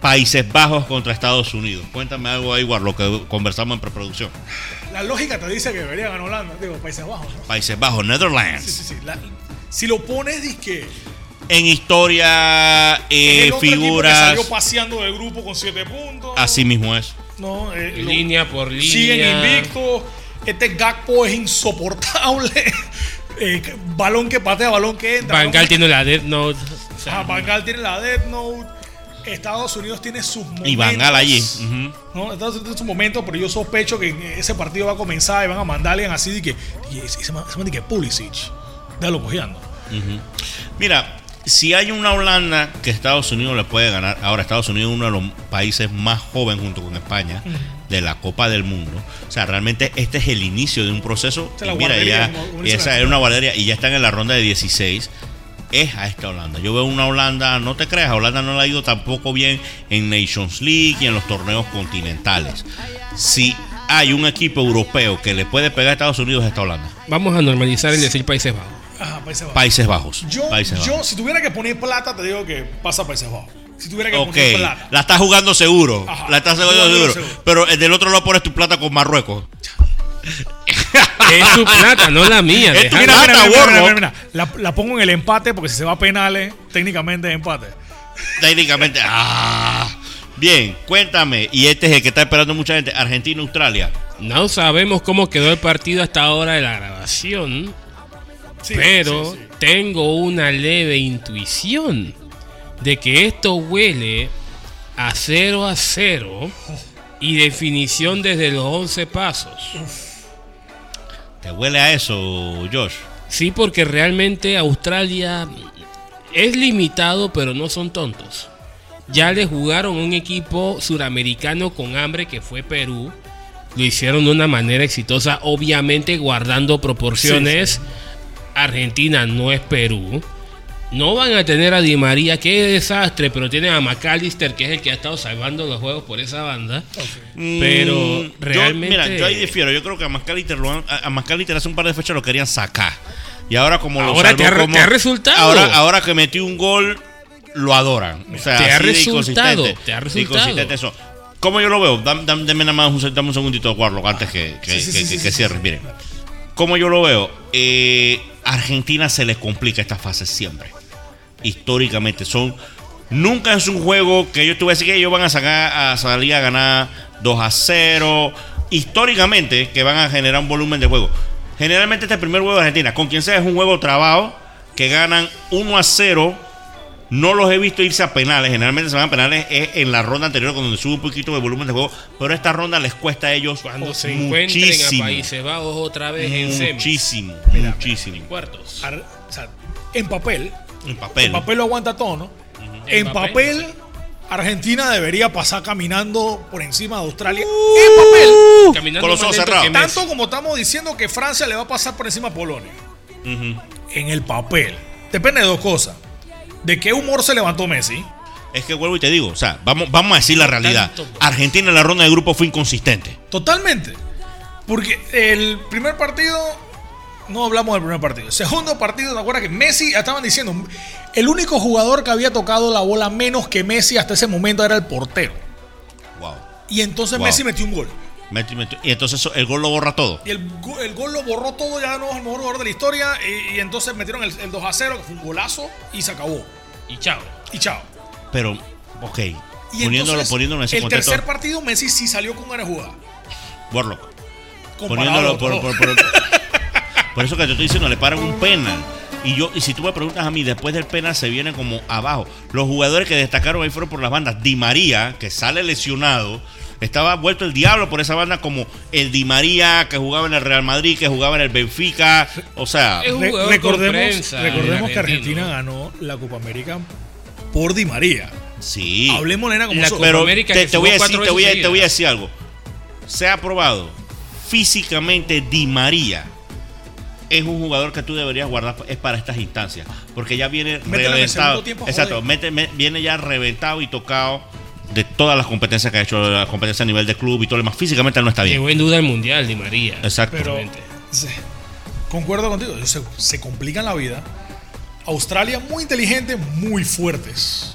Países Bajos contra Estados Unidos. Cuéntame algo ahí, igual, lo que conversamos en preproducción. La lógica te dice que debería ganar Holanda, digo, Países Bajos. ¿no? Países Bajos, Netherlands. sí, sí. La- si lo pones, disque. En historia, es eh, el otro equipo que figuras. salió paseando del grupo con 7 puntos. Así mismo es. No, eh, lo- Línea por línea. Siguen invictos. Este Gakpo es insoportable. Eh, balón que patea, balón que entra. Van Gaal tiene la Death Note. O sea, Ah, Van Gaal tiene la Death Note. Estados Unidos tiene sus momentos. Y Van Gaal allí. ¿no? Estados Unidos tiene sus momentos, pero yo sospecho que ese partido va a comenzar y van a mandarle así de que. Y ese, man de que Pulisic. Déjalo cogiendo. Mira, si hay una Holanda que Estados Unidos le puede ganar, ahora Estados Unidos es uno de los países más jóvenes junto con España de la Copa del Mundo. O sea, realmente este es el inicio de un proceso. La y mira, ya, y esa es una guardería y ya están en la ronda de 16. Es a esta Holanda. Yo veo una Holanda, no te creas, a Holanda no le ha ido tampoco bien en Nations League y en los torneos continentales. Si hay un equipo europeo que le puede pegar a Estados Unidos, es esta Holanda. Vamos a normalizar el decir Países Bajos. Ajá, Países Bajos. Países Bajos. Yo, Países yo, si tuviera que poner plata, te digo que pasa Países Bajos. Si tuviera que poner plata. la estás jugando seguro. Ajá, la estás jugando jugando seguro. seguro. Pero eh, del otro lado pones tu plata con Marruecos. Es su plata, no la mía. Es tu. Mira, mira, Plata, mira, mira, gordo. mira, mira. La, la pongo en el empate porque si se va a penales, técnicamente es empate. Técnicamente. Ah, bien, cuéntame. Y este es el que está esperando mucha gente. Argentina-Australia. No sabemos cómo quedó el partido hasta ahora de la grabación, Sí, pero sí, sí. tengo una leve intuición de que esto huele a 0 a 0 y definición desde los 11 pasos. ¿Te huele a eso, Josh? Sí, porque realmente Australia es limitado, pero no son tontos. Ya le jugaron un equipo suramericano con hambre que fue Perú. Lo hicieron de una manera exitosa, obviamente guardando proporciones. Argentina no es Perú. No van a tener a Di María, qué desastre, pero tienen a McAllister, que es el que ha estado salvando los juegos por esa banda. Pero Mm, yo- realmente. mira, yo ahí difiero. Yo creo que a Mascaliter, lo han- a, Mascaliter hace un par de fechas lo querían sacar. Y ahora como lo Ahora salvó te ha como- te ha resultado. Ahora, ahora que metió un gol, lo adoran. O sea, Te ha resultado, te ha resultado. eso. ¿Cómo yo lo veo? Dame, dame- dame nada más un, dame un segundito, Warlock, antes que, que, Sí, sí, que- sí, que- sí, que sí, cierres. Miren, ¿cómo yo lo veo? Eh, Argentina se les complica esta fase siempre. Históricamente. Son. Nunca es un juego que yo te voy que ellos van a sacar a salir a ganar 2 a 0. Históricamente, que van a generar un volumen de juego. Generalmente este primer juego de Argentina, con quien sea, es un juego trabado que ganan 1 a 0. No los he visto irse a penales. Generalmente se van a penales es en la ronda anterior, cuando sube un poquito de volumen de juego. Pero esta ronda les cuesta a ellos Cuando se encuentren a Países Bajos otra vez en semis. Muchísimo, muchísimo. Cuartos. Ar- o sea, en papel, En papel. en papel lo aguanta todo, ¿no? En En papel, papel, Argentina debería pasar caminando por encima de Australia. Uh. en papel. Caminando Con los ojos cerrados. Tanto como estamos diciendo que Francia le va a pasar por encima a Polonia. En el papel. Depende de dos cosas. De qué humor se levantó Messi. Es que vuelvo y te digo, o sea, vamos, vamos a decir la realidad. Argentina en la ronda de grupo fue inconsistente. Totalmente. Porque el primer partido no hablamos del primer partido. Segundo partido, ¿te acuerdas que Messi, estaban diciendo, el único jugador que había tocado la bola menos que Messi hasta ese momento era el portero. Wow. Y entonces Wow. Messi metió un gol. Meti- meti- Y entonces eso- el gol lo borra todo. Y el, go- el gol lo borró todo, ya no es el mejor jugador de la historia. Y, y entonces metieron el, el 2 a 0, que fue un golazo, y se acabó. Y chao. Y chao. Pero, ok. Y Poniéndolo, entonces, poniéndolo en ese el contexto. tercer partido, Messi sí salió con de jugar. Warlock. Poniéndolo por, por, por- por eso que te estoy diciendo, le paran un penal. Y yo, y si tú me preguntas a mí, después del penal se viene como abajo. Los jugadores que destacaron ahí fueron por las bandas. Di María, que sale lesionado. Estaba vuelto el diablo por esa banda como el Di María, que jugaba en el Real Madrid, que jugaba en el Benfica. O sea, Re- recordemos recordemos que. Argentina ganó la Copa América por Di María. sí. Hablemos, nena, como La. Copa Pero América te, que te voy a decir, te voy a, te voy a decir algo. Se ha probado físicamente Di María es un jugador que tú deberías guardar es para estas instancias, porque ya viene reventado. tiempo, Exacto, joder. mete- me- viene ya reventado y tocado de todas las competencias que ha hecho, la competencia a nivel de club y todo lo demás. Físicamente él no está bien. Llegó en duda el mundial, Di María. Exacto. Pero se- concuerdo contigo, se, se complican la vida. Australia muy inteligente, muy fuertes.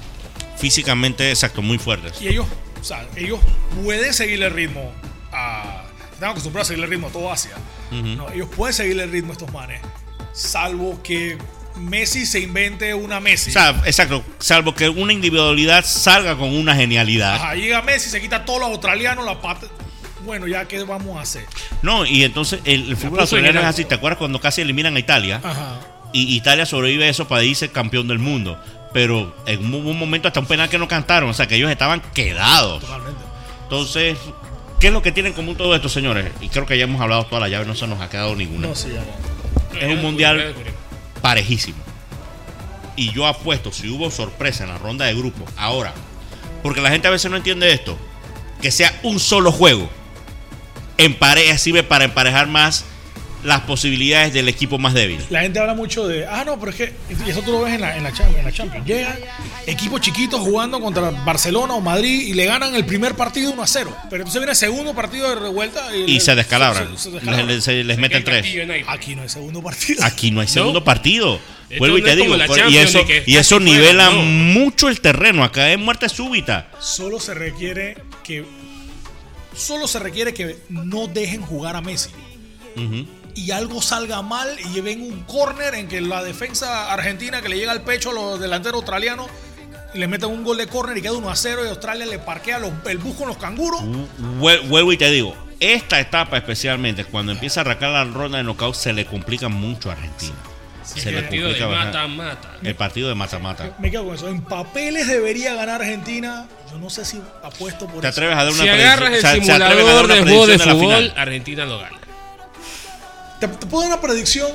Físicamente, exacto, muy fuertes. Y ellos, o sea, ellos pueden seguirle el ritmo a. Están acostumbrados a seguirle el ritmo a todo Asia. No, ellos pueden seguirle el ritmo a estos manes. Salvo que Messi se invente una Messi. O sea, exacto, salvo que una individualidad salga con una genialidad. Ajá, llega Messi, se quita todos los australianos, la pata. Bueno, ya qué vamos a hacer. No, y entonces el, el fútbol australiano es así. ¿Te acuerdas cuando casi eliminan a Italia? Ajá. Y Italia sobrevive a eso para irse campeón del mundo. Pero en un, un momento hasta un penal que no cantaron. O sea, que ellos estaban quedados. Totalmente. Entonces, ¿qué es lo que tiene en común todo esto, señores? Y creo que ya hemos hablado toda la llave, no se nos ha quedado ninguna. No, sí, ya no. Es un mundial parejísimo. Y yo apuesto, si hubo sorpresa en la ronda de grupos, ahora, porque la gente a veces no entiende esto, que sea un solo juego, sirve para emparejar más las posibilidades del equipo más débil. La gente habla mucho de, ah, no, pero es que, y eso tú lo ves en la, en la, en la Champions. Llegan equipos chiquitos jugando contra Barcelona o Madrid y le ganan el primer partido 1 a 0. Pero entonces viene el segundo partido de revuelta y, Y le- se descalabran, se- se les, descalabran. les- se les meten tres. Aquí no hay segundo partido. Aquí no hay segundo No. partido. Vuelvo y te digo, y eso, y eso nivela no. mucho el terreno. Acá es muerte súbita. Solo se requiere que. Solo se requiere que no dejen jugar a Messi. Ujú. Y algo salga mal y ven un corner en que la defensa argentina que le llega al pecho a los delanteros australianos y le meten un gol de corner y queda 1 a 0 y Australia le parquea los- el bus con los canguros. Vuel- Vuelvo y te digo, esta etapa especialmente, cuando empieza a arrancar la ronda de knockout, se le complica mucho a Argentina. Se El le partido de complica bastante. mata-mata. El partido de mata-mata. Me quedo con eso. En papeles debería ganar Argentina. Yo no sé si apuesto por ¿Te eso. atreves a dar una Si agarras el predicción? Se- se atreven a dar simulador una del juego de la fútbol, final? Argentina lo gana. Te, te puedo dar una predicción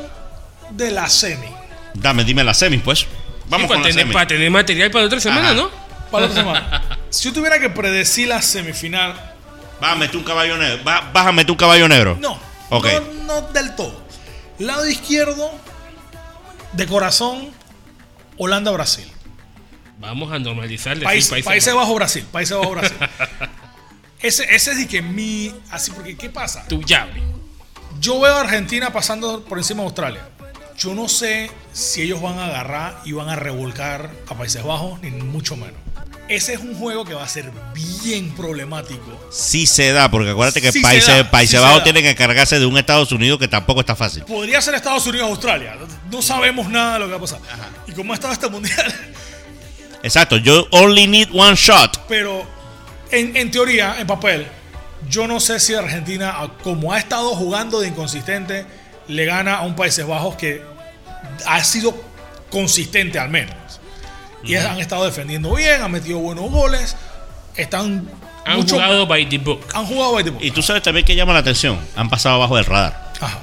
de la semi. Dame, dime las semis, pues. Vamos Sí, con para, las tener, semis. para tener material para otra semana, Ajá. ¿no? Para la otra semana. si yo tuviera que predecir la semifinal, a meter un caballo negro. A meter un caballo negro. no. No, no del todo. Lado izquierdo, de corazón, Holanda-Brasil. Vamos a normalizar País, Países Países Bajos. Bajos Brasil, Países Bajos Brasil. ese, ese es de que mi. Así, porque ¿qué pasa? Tu llave. Yo veo a Argentina pasando por encima de Australia. Yo no sé si ellos van a agarrar y van a revolcar a Países Bajos, ni mucho menos. Ese es un juego que va a ser bien problemático. Sí se da, porque acuérdate que Sí se Países, Países sí Bajos tienen que cargarse de un Estados Unidos que tampoco está fácil. Podría ser Estados Unidos o Australia. No sabemos nada de lo que va a pasar. Y cómo ha estado este mundial. Exacto, yo only need one shot. Pero en, en teoría, en papel, yo no sé si Argentina, como ha estado jugando de inconsistente, le gana a un Países Bajos que ha sido consistente al menos. Y han estado defendiendo bien, han metido buenos goles, están Han mucho- jugado by the book. han jugado by the book. Y tú sabes también que llama la atención. Han pasado abajo del radar. Ajá.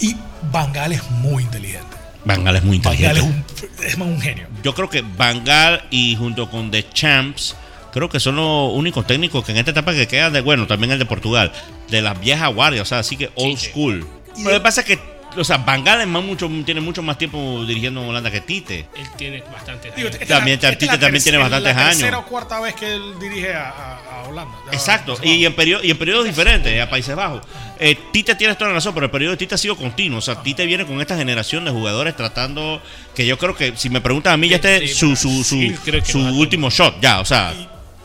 Y Bangal es muy inteligente. Bangal es muy Bangal inteligente. es un, es más un genio. Yo creo que Bangal y junto con The Champs, creo que son los únicos técnicos que en esta etapa que quedan de, bueno, también el de Portugal, de las viejas guardias, o sea, así que old Sí, school. Pero lo que pasa es que O sea, Van Gaal es más mucho, tiene mucho más tiempo dirigiendo en Holanda que Tite. Él tiene bastante. Digo, esta es También, esta es Tite la también tiene bastantes la tercera años. o cuarta vez que él dirige a, a- a Holanda. Ya, Exacto, y en, periodo, y en periodos diferentes, a Países Bajos. Eh, Tite tiene toda la razón, pero el periodo de Tite ha sido continuo. O sea, Tite viene con esta generación de jugadores tratando, que yo creo que, si me preguntan a mí, ya este es su, su, su, su último shot, ya, o sea,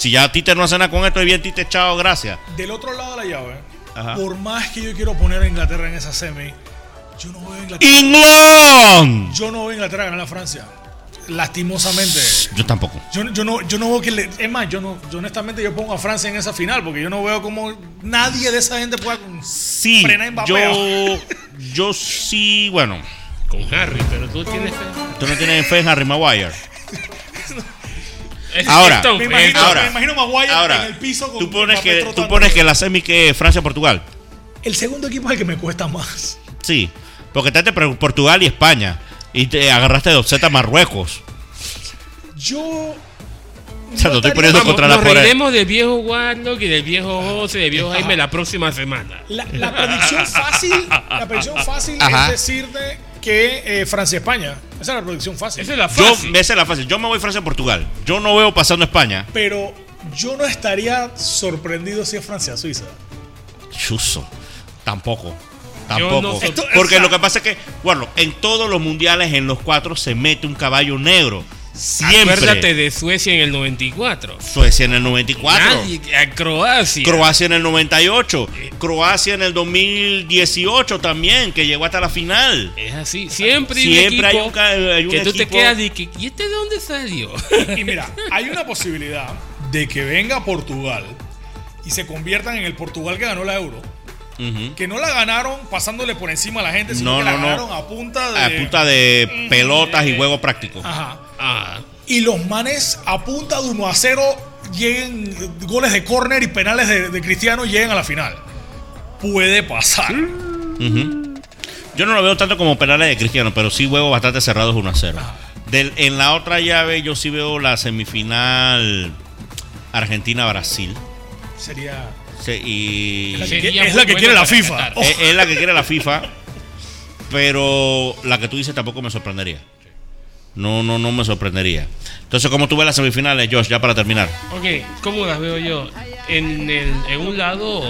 si ya Tite no hace nada con esto, y bien Tite, chao, gracias. Del otro lado de la llave, Ajá. por más que yo quiero poner a Inglaterra en esa semi, yo no veo a Inglaterra. ¡England! Yo no veo a Inglaterra ganar a Francia. Lastimosamente. Yo tampoco. Yo, yo no, yo no veo que le. Es más, yo no, yo honestamente yo pongo a Francia en esa final porque yo no veo como nadie de esa gente pueda. Sí, Frena a Mbappé. yo, yo sí, bueno, Con Harry, pero tú tienes. fe. tú no tienes fe en Harry Maguire. Es- Ahora, Me imagino, ahora, me imagino Maguire Ahora, en el piso con tú pones que, tú pones que la semi que Francia-Portugal. El segundo equipo es el que me cuesta más. Sí, porque está entre Portugal y España. Y te agarraste de obseta Marruecos. Yo. O sea, lo estoy poniendo Vamos, contra la nos pared. reiremos del viejo Warlock y del viejo José, del viejo Jaime la próxima semana. La, la predicción fácil, la predicción fácil Ajá. es decirte que eh, Francia-España. Esa es la predicción fácil. Esa es la Yo, fácil. esa es la fácil. Yo me voy Francia-Portugal. Yo no veo pasando España. Pero yo no estaría sorprendido si es Francia-Suiza. Chuzo. Tampoco. Yo Tampoco. no- Esto- Porque o sea- lo que pasa es que, bueno, en todos los mundiales, en los cuatro, se mete un caballo negro. Siempre. Acuérdate de Suecia en el 94. Suecia en el 94. Nadie, a Croacia. Croacia en el 98. Croacia en el 2018 también, que llegó hasta la final. Es así. Siempre, hay un Siempre hay un, hay un que tú te quedas y que, ¿y este de dónde salió? Y mira, hay una posibilidad de que venga Portugal y se conviertan en el Portugal que ganó la Euro. Que no la ganaron pasándole por encima a la gente, sino No, que la no, no. ganaron a punta de. A punta de pelotas y juego práctico. Ajá. Ah, Y los manes a punta de 1 a 0 lleguen goles de córner y penales de, de Cristiano y lleguen a la final. Puede pasar. Yo no lo veo tanto como penales de Cristiano, pero sí juego bastante cerrados 1 a 0. Del- en la otra llave yo sí veo la semifinal Argentina-Brasil. Sería. Sí, y Es la que, Sería es muy la que bueno quiere la FIFA. Es la que quiere la FIFA, pero la que tú dices tampoco me sorprendería. No, no, no me sorprendería. Entonces, ¿cómo tú ves las semifinales, Josh, ya para terminar? ok, ¿cómo las veo yo? En, el, en un lado,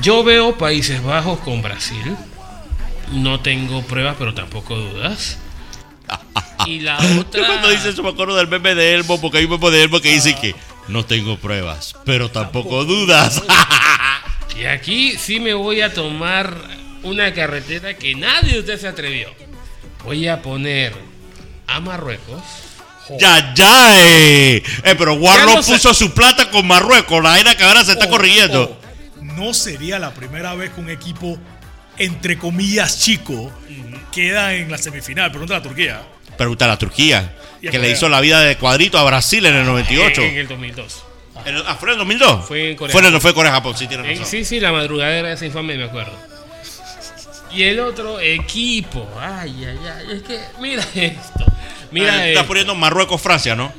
yo veo Países Bajos con Brasil. No tengo pruebas, pero tampoco dudas. Y la otra. Yo cuando dice eso me acuerdo del meme de Elmo, porque hay un meme de Elmo que dice que no tengo pruebas, pero tampoco dudas. Y aquí sí me voy a tomar una carretera que nadie de ustedes se atrevió. Voy a poner a Marruecos. ¡Ya, ya! Eh, Eh, pero Warlock no puso su plata con Marruecos, la vaina que ahora se está oh, corrigiendo. oh, no sería la primera vez que un equipo, entre comillas, chico, queda en la semifinal. Pregúntale a Turquía. Pregúntale a Turquía, Y a que le hizo la vida de cuadrito a Brasil en el 98. En, en el 2002. En el- ah, ¿Fue en el 2002? Fue en Corea. Fue en el- fue Corea-Japón, sí, tiene Eh, razón. sí, sí, la madrugadera de esa infame me acuerdo. Y el otro equipo. Ay, ay, ay. Es que, mira esto. Mira Ah, esto. Estás poniendo Marruecos-Francia, ¿no?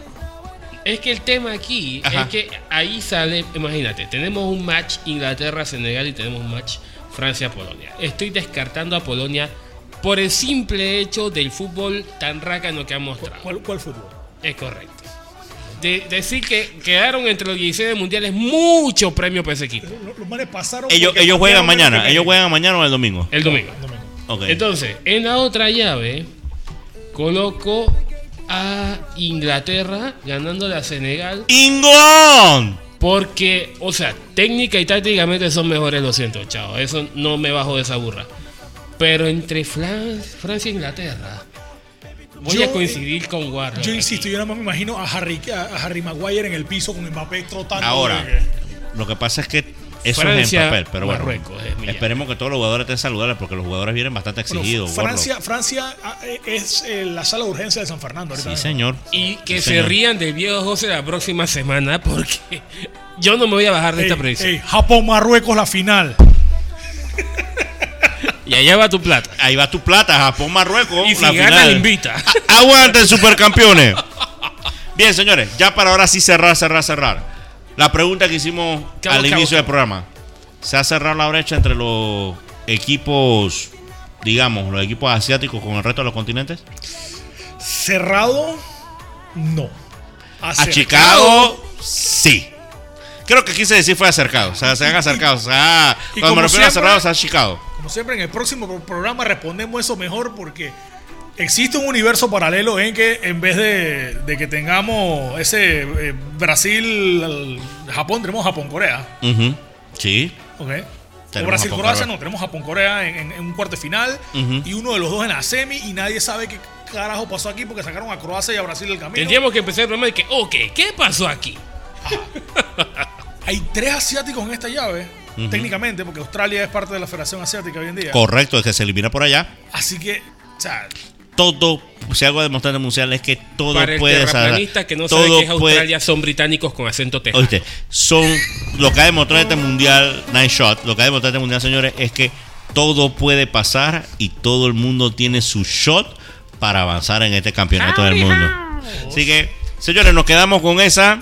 Es que el tema aquí Ajá. es que ahí sale, imagínate, tenemos un match Inglaterra-Senegal y tenemos un match Francia-Polonia. Estoy descartando a Polonia por el simple hecho del fútbol tan rácano que ha mostrado. ¿Cuál, cuál fútbol? Es correcto. De, decir que quedaron entre los 16 mundiales mucho premio para ese equipo. Los, los manes pasaron. Ellos, ellos juegan mañana. Ellos juegan mañana o el domingo. El domingo. Entonces, en la otra llave, coloco a Inglaterra ganando a Senegal. ¡England! Porque, o sea, técnica y tácticamente son mejores, lo siento, chao. Eso no me bajo de esa burra. Pero entre Fran- Francia e Inglaterra, voy Yo- a coincidir con Warner. Yo insisto, yo nada más me imagino a Harry, a Harry Maguire en el piso con Mbappé trotando. Ahora, de- lo que pasa es que eso Francia, es en papel, pero bueno. Marruecos, es mi Esperemos que todos los jugadores estén saludables porque los jugadores vienen bastante Bueno, exigidos. Francia, Francia ah, eh, es eh, la sala de urgencia de San Fernando. Ahorita Sí, mismo. señor. Y que Sí, se señor. rían del viejo José la próxima semana porque yo no me voy a bajar de Ey, esta predicción. ey, Japón-Marruecos, la final. Y allá va tu plata. Ahí va tu plata, Japón, Marruecos. Y si la gana, final. le invita. A- Aguanten, supercampeones. Bien, señores, ya para ahora sí cerrar, cerrar, cerrar. La pregunta que hicimos Cabo, al cabo, inicio del programa. ¿Se ha cerrado la brecha entre los equipos digamos, los equipos asiáticos con el resto de los continentes? Cerrado, no. A Acercado, Chicago, sí. Creo que quise decir fue acercado. O sea, se han acercado. O sea, Y cuando me refiero a es a Chicago. Como siempre, en el próximo pro- programa respondemos eso mejor porque existe un universo paralelo en que en vez de, de que tengamos ese eh, Brasil, Japón, tenemos Japón-Corea. Sí. ¿ok? O Brasil-Croacia, Japón-Corea. no, tenemos Japón-Corea en, en- en un cuarto final y uno de los dos en la semi y nadie sabe qué carajo pasó aquí porque sacaron a Croacia y a Brasil del camino. Tendríamos que empezar el programa de que, ok, ¿qué pasó aquí? Hay tres asiáticos en esta llave, técnicamente, porque Australia es parte de la Federación Asiática hoy en día. Correcto, es que se elimina por allá. Así que, o sea, Todo, si algo a demostrar en el mundial es que todo Para el puede terraplanista que no todo sabe que es puede- Australia, son británicos con acento tejano. Oíste, son lo que ha demostrado este mundial, Nine Shot, lo que ha demostrado este mundial, señores, es que todo puede pasar y todo el mundo tiene su shot para avanzar en este campeonato del mundo. Así que, señores, nos quedamos con esa.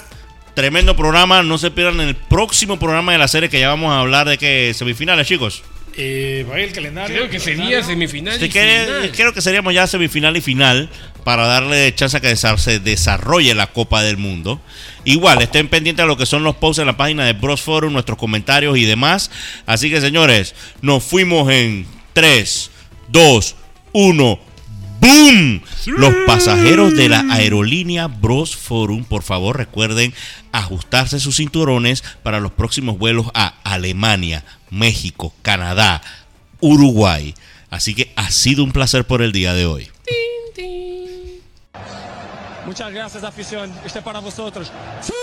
Tremendo programa. No se pierdan el próximo programa de la serie que ya vamos a hablar de que semifinales, chicos. eh, va el calendario. Creo que sería semifinal Sí, y que- final. creo que seríamos ya semifinal y final para darle chance a que se desarrolle la Copa del Mundo. Igual, estén pendientes a lo que son los posts en la página de Bros Forum, nuestros comentarios y demás. Así que, señores, nos fuimos en 3, 2, 1. ¡Boom! Los pasajeros de la aerolínea Bros Forum, por favor recuerden ajustarse sus cinturones para los próximos vuelos a Alemania, México, Canadá, Uruguay. Así que ha sido un placer por el día de hoy. Muchas gracias, afición. Este es para vosotros. ¡Sí!